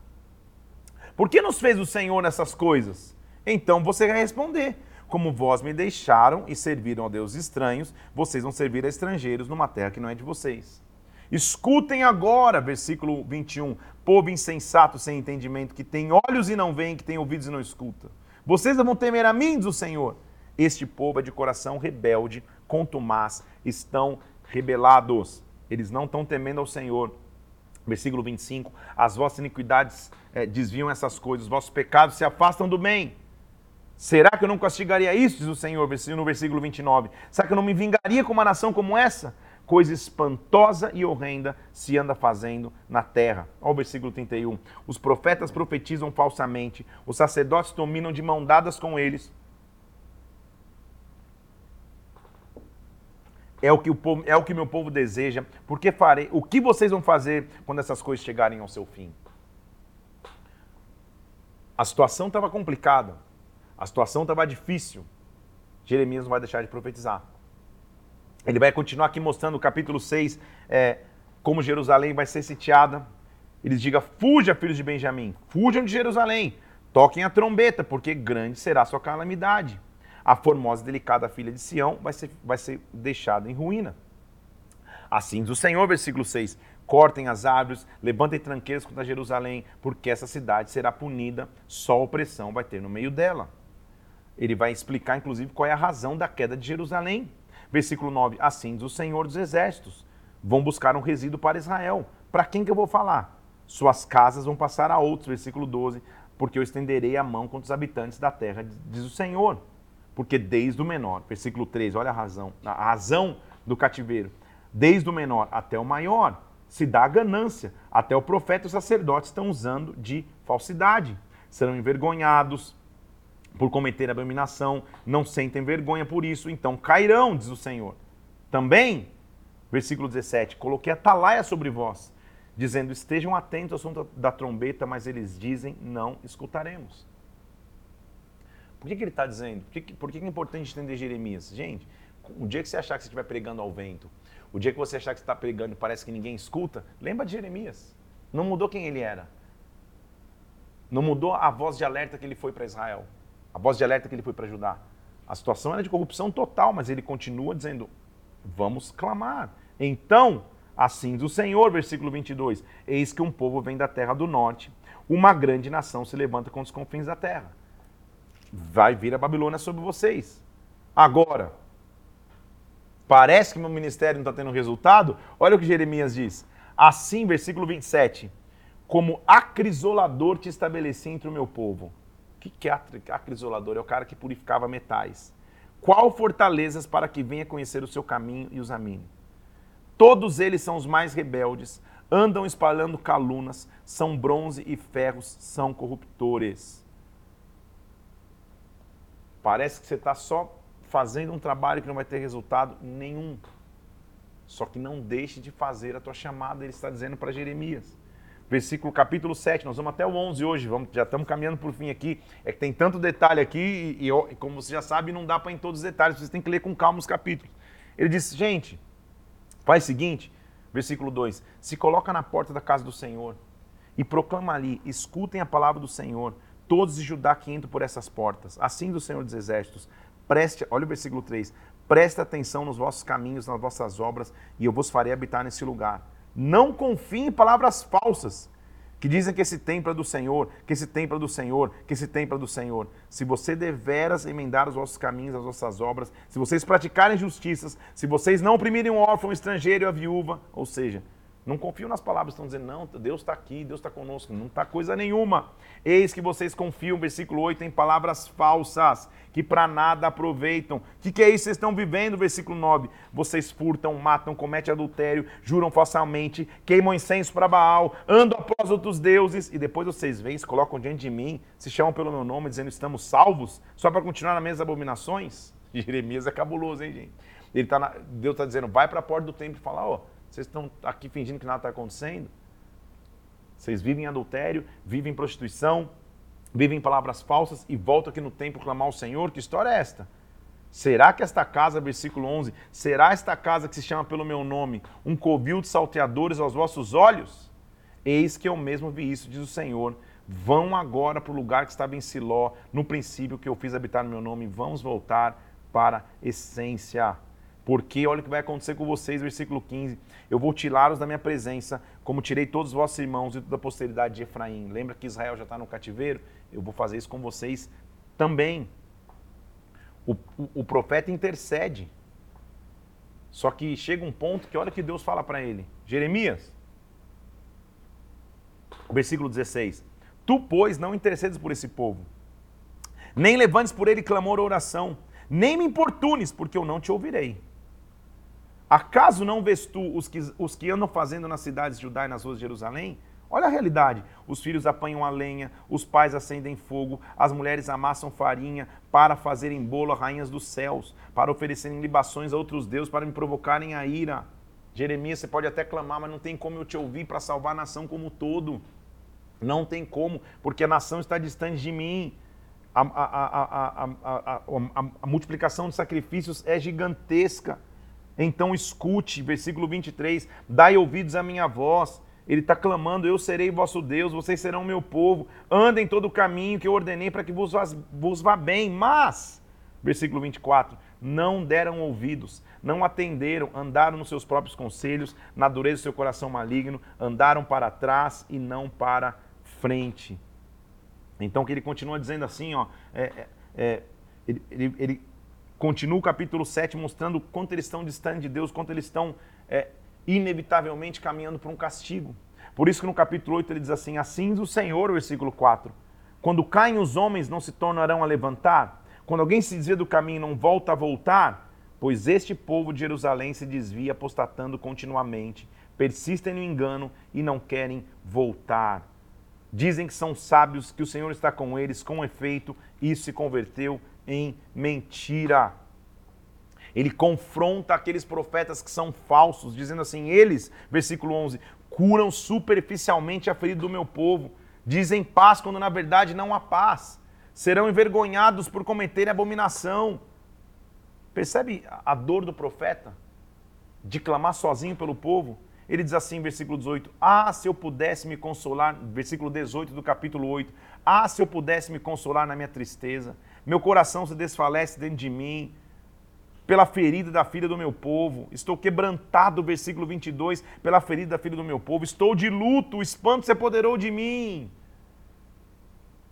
Por que nos fez o Senhor nessas coisas? Então você vai responder: Como vós me deixaram e serviram a deuses estranhos, vocês vão servir a estrangeiros numa terra que não é de vocês. Escutem agora, versículo 21, povo insensato sem entendimento, que tem olhos e não veem, que tem ouvidos e não escuta. Vocês vão temer a mim, diz o Senhor. Este povo é de coração rebelde, contumaz, estão rebelados. Eles não estão temendo ao Senhor. Versículo 25: As vossas iniquidades é, desviam essas coisas, os vossos pecados se afastam do bem. Será que eu não castigaria isso, diz o Senhor, no versículo 29? Será que eu não me vingaria com uma nação como essa? Coisa espantosa e horrenda se anda fazendo na terra. Olha o versículo 31. Os profetas profetizam falsamente, os sacerdotes dominam de mão dadas com eles É o que o povo, é o que meu povo deseja. Porque farei. O que vocês vão fazer quando essas coisas chegarem ao seu fim? A situação estava complicada. A situação estava difícil. Jeremias não vai deixar de profetizar. Ele vai continuar aqui mostrando no capítulo 6 é, como Jerusalém vai ser sitiada. Ele diga: Fuja, filhos de Benjamim, fujam de Jerusalém, toquem a trombeta, porque grande será a sua calamidade a formosa e delicada filha de Sião vai ser, vai ser deixada em ruína. Assim diz o Senhor, versículo 6: Cortem as árvores, levantem tranqueiras contra Jerusalém, porque essa cidade será punida, só opressão vai ter no meio dela. Ele vai explicar, inclusive, qual é a razão da queda de Jerusalém. Versículo 9: Assim diz o Senhor dos Exércitos: Vão buscar um resíduo para Israel. Para quem que eu vou falar? Suas casas vão passar a outros. Versículo 12: Porque eu estenderei a mão contra os habitantes da terra, diz o Senhor porque desde o menor, versículo 3, olha a razão, a razão do cativeiro, desde o menor até o maior, se dá a ganância, até o profeta e o sacerdote estão usando de falsidade. Serão envergonhados por cometer abominação, não sentem vergonha por isso, então cairão, diz o Senhor. Também, versículo 17, coloquei atalaia sobre vós, dizendo: estejam atentos ao som da trombeta, mas eles dizem: não escutaremos. Por que, que ele está dizendo? Por, que, por que, que é importante entender Jeremias? Gente, o dia que você achar que você estiver pregando ao vento, o dia que você achar que você está pregando e parece que ninguém escuta, lembra de Jeremias. Não mudou quem ele era. Não mudou a voz de alerta que ele foi para Israel. A voz de alerta que ele foi para Judá. A situação era de corrupção total, mas ele continua dizendo: vamos clamar. Então, assim diz o Senhor, versículo 22, eis que um povo vem da terra do norte, uma grande nação se levanta contra os confins da terra vai vir a Babilônia sobre vocês. Agora, parece que meu ministério não está tendo resultado? Olha o que Jeremias diz. Assim, versículo 27, como acrisolador te estabeleci entre o meu povo. Que é acrisolador? É o cara que purificava metais. Qual fortalezas para que venha conhecer o seu caminho e os amine? Todos eles são os mais rebeldes, andam espalhando calunas, são bronze e ferros, são corruptores. Parece que você está só fazendo um trabalho que não vai ter resultado nenhum. Só que não deixe de fazer a tua chamada, ele está dizendo para Jeremias. Versículo capítulo 7, nós vamos até o 11 hoje, vamos, já estamos caminhando por fim aqui. É que tem tanto detalhe aqui e, e como você já sabe, não dá para em todos os detalhes, vocês têm que ler com calma os capítulos. Ele disse, gente, faz o seguinte, versículo 2: Se coloca na porta da casa do Senhor e proclama ali, escutem a palavra do Senhor todos de Judá que entram por essas portas. Assim do Senhor dos Exércitos, preste, olha o versículo 3, preste atenção nos vossos caminhos, nas vossas obras, e eu vos farei habitar nesse lugar. Não confie em palavras falsas, que dizem que esse templo é do Senhor, que esse templo é do Senhor, que esse templo é do Senhor. Se você deveras emendar os vossos caminhos, as vossas obras, se vocês praticarem justiças, se vocês não oprimirem o órfão, o estrangeiro e a viúva, ou seja, não confio nas palavras, estão dizendo, não, Deus está aqui, Deus está conosco. Não está coisa nenhuma. Eis que vocês confiam, versículo 8, em palavras falsas, que para nada aproveitam. O que, que é isso que vocês estão vivendo? Versículo 9. Vocês furtam, matam, cometem adultério, juram falsamente, queimam incenso para Baal, andam após outros deuses, e depois vocês vêm, se colocam diante de mim, se chamam pelo meu nome, dizendo, estamos salvos, só para continuar na mesma abominações? Jeremias é cabuloso, hein, gente? Ele tá na... Deus está dizendo, vai para a porta do templo e fala, ó. Oh, vocês estão aqui fingindo que nada está acontecendo? Vocês vivem em adultério, vivem em prostituição, vivem em palavras falsas e voltam aqui no templo clamar ao Senhor? Que história é esta? Será que esta casa, versículo 11, será esta casa que se chama pelo meu nome um covil de salteadores aos vossos olhos? Eis que eu mesmo vi isso, diz o Senhor. Vão agora para o lugar que estava em Siló, no princípio que eu fiz habitar no meu nome, vamos voltar para a essência. Porque olha o que vai acontecer com vocês, versículo 15. Eu vou tirá-los da minha presença, como tirei todos os vossos irmãos e toda a posteridade de Efraim. Lembra que Israel já está no cativeiro? Eu vou fazer isso com vocês também. O, o, o profeta intercede. Só que chega um ponto que olha que Deus fala para ele. Jeremias, versículo 16. Tu, pois, não intercedes por esse povo, nem levantes por ele clamor ou oração, nem me importunes, porque eu não te ouvirei. Acaso não vês tu os que, os que andam fazendo nas cidades de Judá e nas ruas de Jerusalém? Olha a realidade. Os filhos apanham a lenha, os pais acendem fogo, as mulheres amassam farinha para fazerem bolo a rainhas dos céus, para oferecerem libações a outros deuses, para me provocarem a ira. Jeremias, você pode até clamar, mas não tem como eu te ouvir para salvar a nação como um todo. Não tem como, porque a nação está distante de mim. A, a, a, a multiplicação de sacrifícios é gigantesca. Então escute, versículo 23, dai ouvidos à minha voz. Ele está clamando: Eu serei vosso Deus, vocês serão meu povo. Andem todo o caminho que eu ordenei para que vos, vos vá bem. Mas, versículo 24, não deram ouvidos, não atenderam, andaram nos seus próprios conselhos, na dureza do seu coração maligno, andaram para trás e não para frente. Então, que ele continua dizendo assim, ó, é, é, é ele, ele, ele Continua o capítulo 7 mostrando quanto eles estão distantes de Deus, quanto eles estão é, inevitavelmente caminhando para um castigo. Por isso que no capítulo 8 ele diz assim: Assim o Senhor, versículo 4. Quando caem os homens, não se tornarão a levantar. Quando alguém se desvia do caminho, não volta a voltar. Pois este povo de Jerusalém se desvia, apostatando continuamente. Persistem no engano e não querem voltar. Dizem que são sábios, que o Senhor está com eles, com efeito, isso se converteu em mentira. Ele confronta aqueles profetas que são falsos, dizendo assim: eles, versículo 11, curam superficialmente a ferida do meu povo, dizem paz quando na verdade não há paz, serão envergonhados por cometerem abominação. Percebe a dor do profeta? De clamar sozinho pelo povo? Ele diz assim, versículo 18: Ah, se eu pudesse me consolar, versículo 18 do capítulo 8: Ah, se eu pudesse me consolar na minha tristeza, meu coração se desfalece dentro de mim, pela ferida da filha do meu povo, estou quebrantado, versículo 22, pela ferida da filha do meu povo, estou de luto, o espanto se apoderou de mim.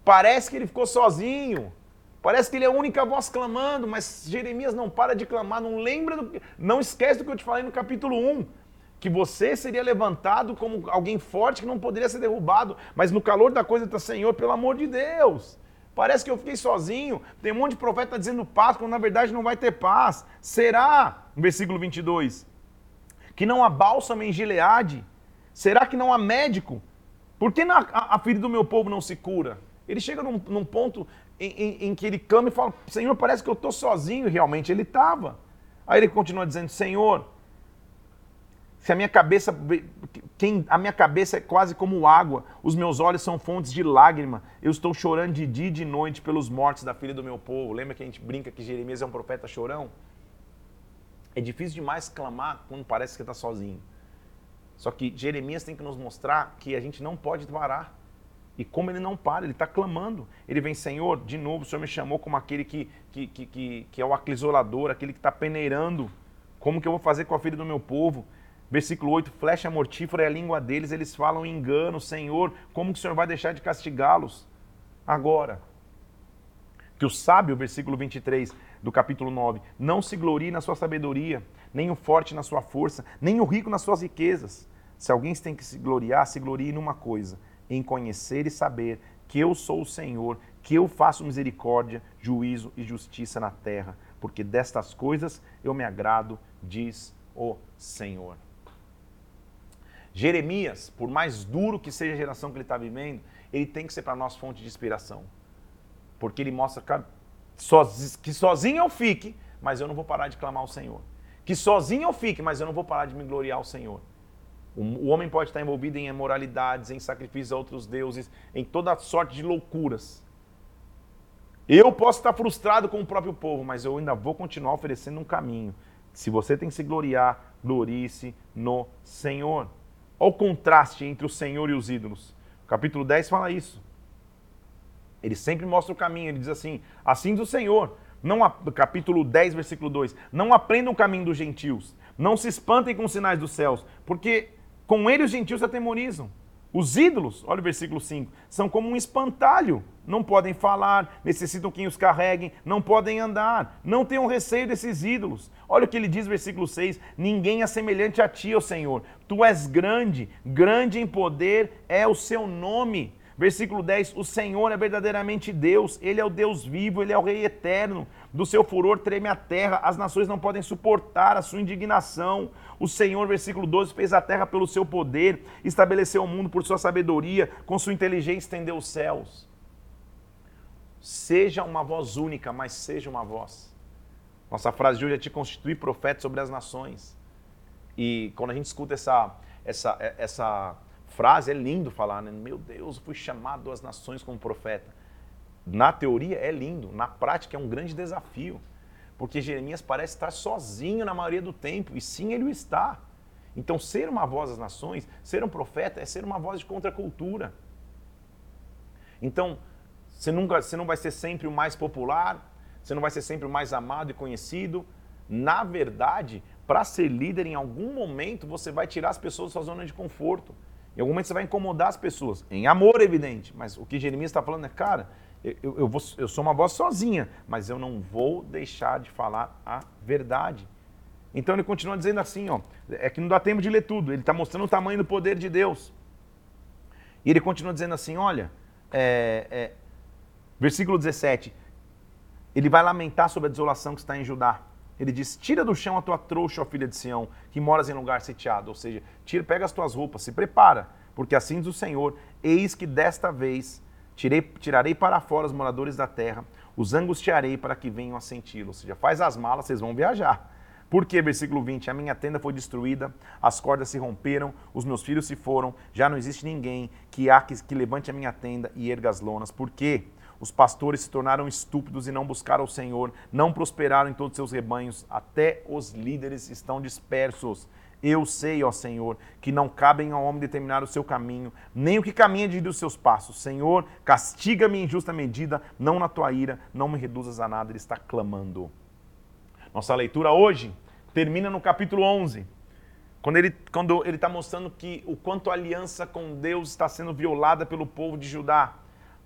Parece que ele ficou sozinho. Parece que ele é a única voz clamando, mas Jeremias não para de clamar, não lembra do, não esquece do que eu te falei no capítulo 1 que você seria levantado como alguém forte que não poderia ser derrubado, mas no calor da coisa está, Senhor, pelo amor de Deus. Parece que eu fiquei sozinho. Tem um monte de profeta dizendo paz, quando na verdade não vai ter paz. Será, versículo 22, que não há bálsamo em Gileade? Será que não há médico? Por que a, a, a ferida do meu povo não se cura? Ele chega num, num ponto em, em, em, que ele clama e fala: Senhor, parece que eu estou sozinho. Realmente ele estava. Aí ele continua dizendo: Senhor, se a minha cabeça, quem, a minha cabeça é quase como água, os meus olhos são fontes de lágrima, eu estou chorando de dia e de noite pelos mortos da filha do meu povo. Lembra que a gente brinca que Jeremias é um profeta chorão? É difícil demais clamar quando parece que está sozinho. Só que Jeremias tem que nos mostrar que a gente não pode parar. E como ele não para, ele está clamando. Ele vem, Senhor, de novo, o Senhor me chamou como aquele que, que, que, que, que é o aclisolador, aquele que está peneirando. Como que eu vou fazer com a filha do meu povo? Versículo 8: flecha mortífera é a língua deles, eles falam engano, Senhor, como que o Senhor vai deixar de castigá-los? Agora. Que o sábio, versículo 23 do capítulo 9, não se glorie na sua sabedoria, nem o forte na sua força, nem o rico nas suas riquezas. Se alguém tem que se gloriar, se glorie numa coisa, em conhecer e saber que eu sou o Senhor, que eu faço misericórdia, juízo e justiça na terra, porque destas coisas eu me agrado, diz o Senhor. Jeremias, por mais duro que seja a geração que ele está vivendo, ele tem que ser para nós fonte de inspiração. Porque ele mostra que sozinho eu fique, mas eu não vou parar de clamar ao Senhor. Que sozinho eu fique, mas eu não vou parar de me gloriar ao Senhor. O homem pode estar envolvido em imoralidades, em sacrifícios a outros deuses, em toda sorte de loucuras. Eu posso estar frustrado com o próprio povo, mas eu ainda vou continuar oferecendo um caminho. Se você tem que se gloriar, glorie-se no Senhor. Olha o contraste entre o Senhor e os ídolos. O capítulo 10 fala isso. Ele sempre mostra o caminho, ele diz assim: Assim diz o Senhor, não, capítulo 10, versículo 2: Não aprendam o caminho dos gentios, não se espantem com os sinais dos céus, porque com ele os gentios se atemorizam. Os ídolos, olha o versículo 5, são como um espantalho. Não podem falar, necessitam quem os carreguem, não podem andar. Não tenham receio desses ídolos. Olha o que ele diz, versículo 6: Ninguém é semelhante a ti, ó Senhor. Tu és grande, grande em poder é o seu nome. Versículo 10: O Senhor é verdadeiramente Deus, Ele é o Deus vivo, Ele é o Rei eterno. Do seu furor treme a terra, as nações não podem suportar a sua indignação. O Senhor, versículo 12, fez a terra pelo seu poder, estabeleceu o mundo por sua sabedoria, com sua inteligência estendeu os céus. Seja uma voz única, mas seja uma voz. Nossa frase de hoje é te constituir profeta sobre as nações. E quando a gente escuta essa, essa, essa frase, é lindo falar, né? Meu Deus, fui chamado às nações como profeta. Na teoria é lindo, na prática é um grande desafio. Porque Jeremias parece estar sozinho na maioria do tempo, e sim ele o está. Então, ser uma voz das nações, ser um profeta, é ser uma voz de contracultura. Então, você, nunca, você não vai ser sempre o mais popular, você não vai ser sempre o mais amado e conhecido. Na verdade, para ser líder, em algum momento você vai tirar as pessoas da sua zona de conforto. Em algum momento você vai incomodar as pessoas. Em amor, evidente. Mas o que Jeremias está falando é, cara, eu, eu, vou, eu sou uma voz sozinha, mas eu não vou deixar de falar a verdade. Então ele continua dizendo assim, ó, é que não dá tempo de ler tudo, ele está mostrando o tamanho do poder de Deus. E ele continua dizendo assim, olha, é, é, versículo 17, ele vai lamentar sobre a desolação que está em Judá. Ele diz, tira do chão a tua trouxa, ó filha de Sião, que moras em lugar sitiado. Ou seja, tira, pega as tuas roupas, se prepara, porque assim diz o Senhor, eis que desta vez Tirei, tirarei para fora os moradores da terra, os angustiarei para que venham a senti-lo. Ou seja, faz as malas, vocês vão viajar. Porque, versículo 20, a minha tenda foi destruída, as cordas se romperam, os meus filhos se foram, já não existe ninguém que há que, que levante a minha tenda e erga as lonas. Por quê? Os pastores se tornaram estúpidos e não buscaram o Senhor, não prosperaram em todos os seus rebanhos, até os líderes estão dispersos. Eu sei, ó Senhor, que não cabem ao homem determinar o seu caminho, nem o que caminha de os seus passos. Senhor, castiga-me em justa medida, não na tua ira, não me reduzas a nada. Ele está clamando. Nossa leitura hoje termina no capítulo 11, quando ele quando ele está mostrando que o quanto a aliança com Deus está sendo violada pelo povo de Judá.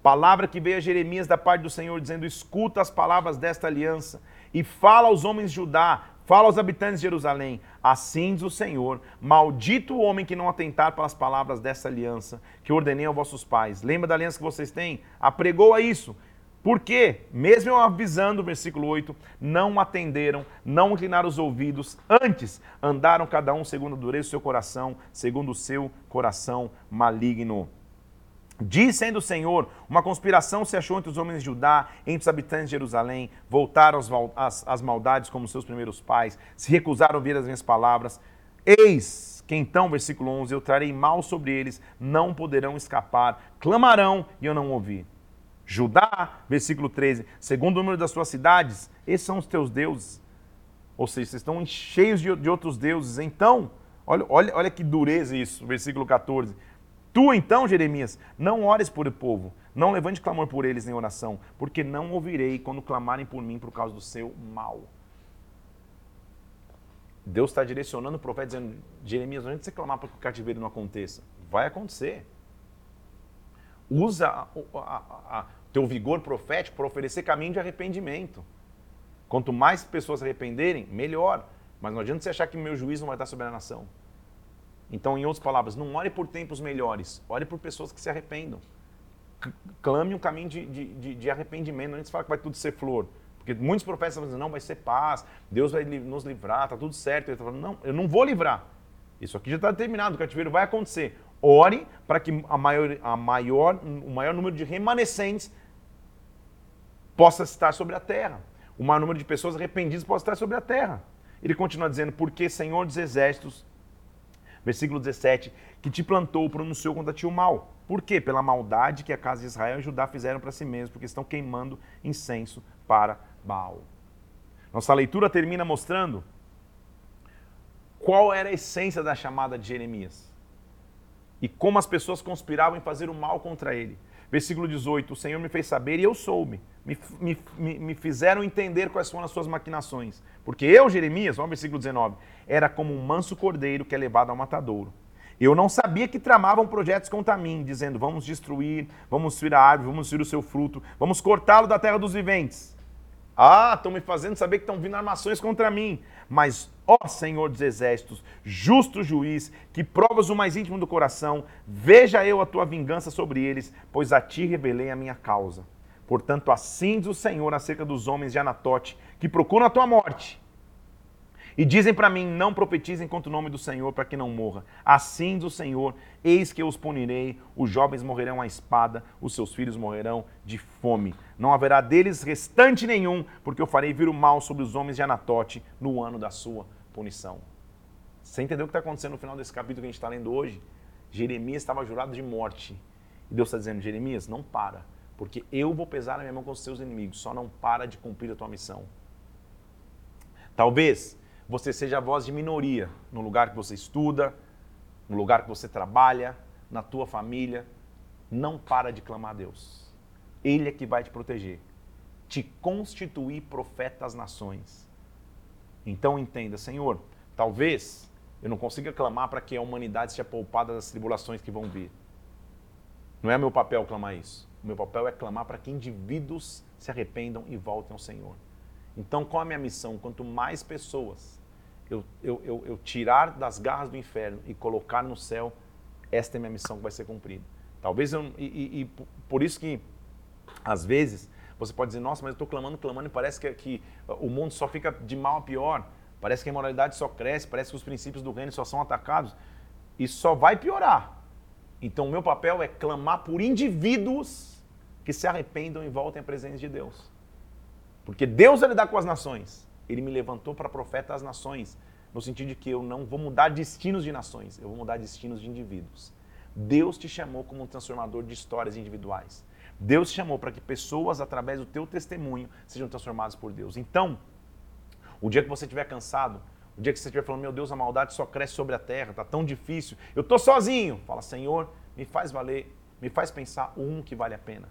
Palavra que veio a Jeremias da parte do Senhor, dizendo: Escuta as palavras desta aliança e fala aos homens de Judá, Fala aos habitantes de Jerusalém: Assim diz o Senhor: Maldito o homem que não atentar para as palavras dessa aliança que ordenei aos vossos pais. Lembra da aliança que vocês têm? Apregou a isso. Por quê? Mesmo eu avisando, versículo 8, não atenderam, não inclinaram os ouvidos, antes andaram cada um segundo a dureza do seu coração, segundo o seu coração maligno. Diz sendo o Senhor, uma conspiração se achou entre os homens de Judá, entre os habitantes de Jerusalém, voltaram às, maldades como seus primeiros pais, se recusaram a ouvir as minhas palavras. Eis que então, versículo 11, eu trarei mal sobre eles, não poderão escapar, clamarão e eu não ouvi. Judá, versículo 13, segundo o número das suas cidades, esses são os teus deuses. Ou seja, vocês estão cheios de, de outros deuses. Então, olha, olha, olha que dureza isso, versículo 14 Tu então, Jeremias, não ores por o povo, não levante clamor por eles em oração, porque não ouvirei quando clamarem por mim por causa do seu mal. Deus está direcionando o profeta dizendo: Jeremias, não adianta você clamar para que o cativeiro não aconteça. Vai acontecer. Usa o teu vigor profético para oferecer caminho de arrependimento. Quanto mais pessoas se arrependerem, melhor. Mas não adianta você achar que meu juízo não vai estar sobre a nação. Então, em outras palavras, não ore por tempos melhores, ore por pessoas que se arrependam. Clame um caminho de, de, de arrependimento, não é fala que vai tudo ser flor. Porque muitos profetas estão dizendo, não, vai ser paz, Deus vai nos livrar, está tudo certo. Ele está falando, não, eu não vou livrar. Isso aqui já está determinado, o cativeiro vai acontecer. Ore para que a maior, a maior, o maior número de remanescentes possa estar sobre a terra. O maior número de pessoas arrependidas possa estar sobre a terra. Ele continua dizendo, porque Senhor dos Exércitos, versículo 17, que te plantou pronunciou contra ti o mal. Por quê? Pela maldade que a casa de Israel e Judá fizeram para si mesmos, porque estão queimando incenso para Baal. Nossa leitura termina mostrando qual era a essência da chamada de Jeremias e como as pessoas conspiravam em fazer o mal contra ele. Versículo 18: O Senhor me fez saber e eu soube. Me, me, me fizeram entender quais foram as suas maquinações. Porque eu, Jeremias, vamos ao versículo 19, era como um manso cordeiro que é levado ao matadouro. Eu não sabia que tramavam projetos contra mim, dizendo: Vamos destruir, vamos destruir a árvore, vamos destruir o seu fruto, vamos cortá-lo da terra dos viventes. Ah, estão me fazendo saber que estão vindo armações contra mim. Mas, ó Senhor dos Exércitos, justo juiz, que provas o mais íntimo do coração, veja eu a tua vingança sobre eles, pois a ti revelei a minha causa. Portanto, assim diz o Senhor acerca dos homens de Anatote, que procuram a tua morte e dizem para mim: Não profetizem contra o nome do Senhor para que não morra. Assim diz o Senhor: Eis que eu os punirei, os jovens morrerão à espada, os seus filhos morrerão de fome. Não haverá deles restante nenhum, porque eu farei vir o mal sobre os homens de Anatote no ano da sua punição. Você entendeu o que está acontecendo no final desse capítulo que a gente está lendo hoje? Jeremias estava jurado de morte. E Deus está dizendo: Jeremias, não para, porque eu vou pesar na minha mão com os seus inimigos, só não para de cumprir a tua missão. Talvez você seja a voz de minoria no lugar que você estuda, no lugar que você trabalha, na tua família. Não para de clamar a Deus. Ele é que vai te proteger. Te constituir profeta às nações. Então entenda, Senhor, talvez eu não consiga clamar para que a humanidade seja poupada das tribulações que vão vir. Não é meu papel clamar isso. O meu papel é clamar para que indivíduos se arrependam e voltem ao Senhor. Então, qual é a minha missão? Quanto mais pessoas eu, eu, eu, eu tirar das garras do inferno e colocar no céu, esta é minha missão que vai ser cumprida. Talvez eu. E, e, e por isso que, às vezes, você pode dizer, nossa, mas eu estou clamando, clamando e parece que, que o mundo só fica de mal a pior. Parece que a imoralidade só cresce, parece que os princípios do reino só são atacados. Isso só vai piorar. Então, o meu papel é clamar por indivíduos que se arrependam e voltem à presença de Deus. Porque Deus vai lidar com as nações ele me levantou para profeta às nações, no sentido de que eu não vou mudar destinos de nações, eu vou mudar destinos de indivíduos. Deus te chamou como um transformador de histórias individuais. Deus te chamou para que pessoas, através do teu testemunho, sejam transformadas por Deus. Então, o dia que você estiver cansado, o dia que você estiver falando, meu Deus, a maldade só cresce sobre a terra, está tão difícil, eu estou sozinho. Fala, Senhor, me faz valer, me faz pensar o um que vale a pena.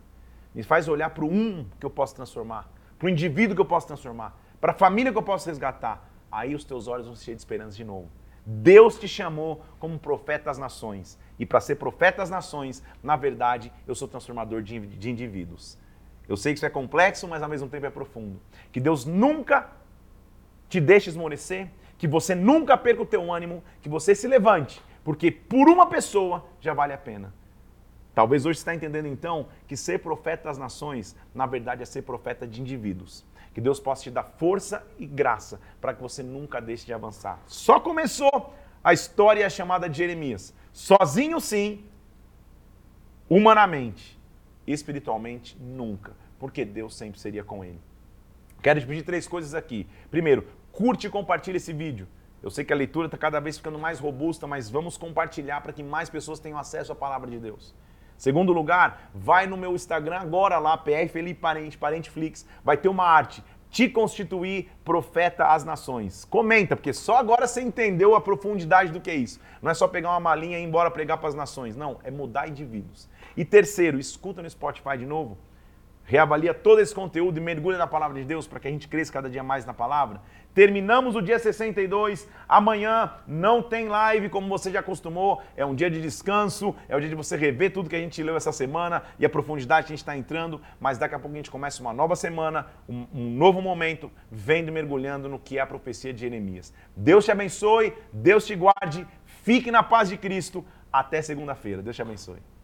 Me faz olhar para o um que eu posso transformar, para o indivíduo que eu posso transformar para a família que eu posso resgatar, aí os teus olhos vão se encher de esperança de novo. Deus te chamou como profeta das nações. E para ser profeta das nações, na verdade, eu sou transformador de, de indivíduos. Eu sei que isso é complexo, mas ao mesmo tempo é profundo. Que Deus nunca te deixe esmorecer, que você nunca perca o teu ânimo, que você se levante, porque por uma pessoa já vale a pena. Talvez hoje você está entendendo então que ser profeta das nações, na verdade, é ser profeta de indivíduos. Que Deus possa te dar força e graça para que você nunca deixe de avançar. Só começou a história chamada de Jeremias. Sozinho, sim, humanamente, espiritualmente, nunca, porque Deus sempre seria com ele. Quero te pedir três coisas aqui. Primeiro, curte e compartilhe esse vídeo. Eu sei que a leitura está cada vez ficando mais robusta, mas vamos compartilhar para que mais pessoas tenham acesso à palavra de Deus. Segundo lugar, vai no meu Instagram agora lá, PR Felipe Parente, Parenteflix, vai ter uma arte. Te constituir profeta às nações. Comenta, porque só agora você entendeu a profundidade do que é isso. Não é só pegar uma malinha e ir embora pregar para as nações. Não, é mudar indivíduos. E terceiro, escuta no Spotify de novo. reavalia todo esse conteúdo e mergulha na palavra de Deus para que a gente cresça cada dia mais na palavra. Terminamos o dia 62. Amanhã não tem live, como você já acostumou. É um dia de descanso, é o dia de você rever tudo que a gente leu essa semana e a profundidade que a gente está entrando. Mas daqui a pouco a gente começa uma nova semana, um, um novo momento, vendo e mergulhando no que é a profecia de Jeremias. Deus te abençoe, Deus te guarde, fique na paz de Cristo. Até segunda-feira. Deus te abençoe.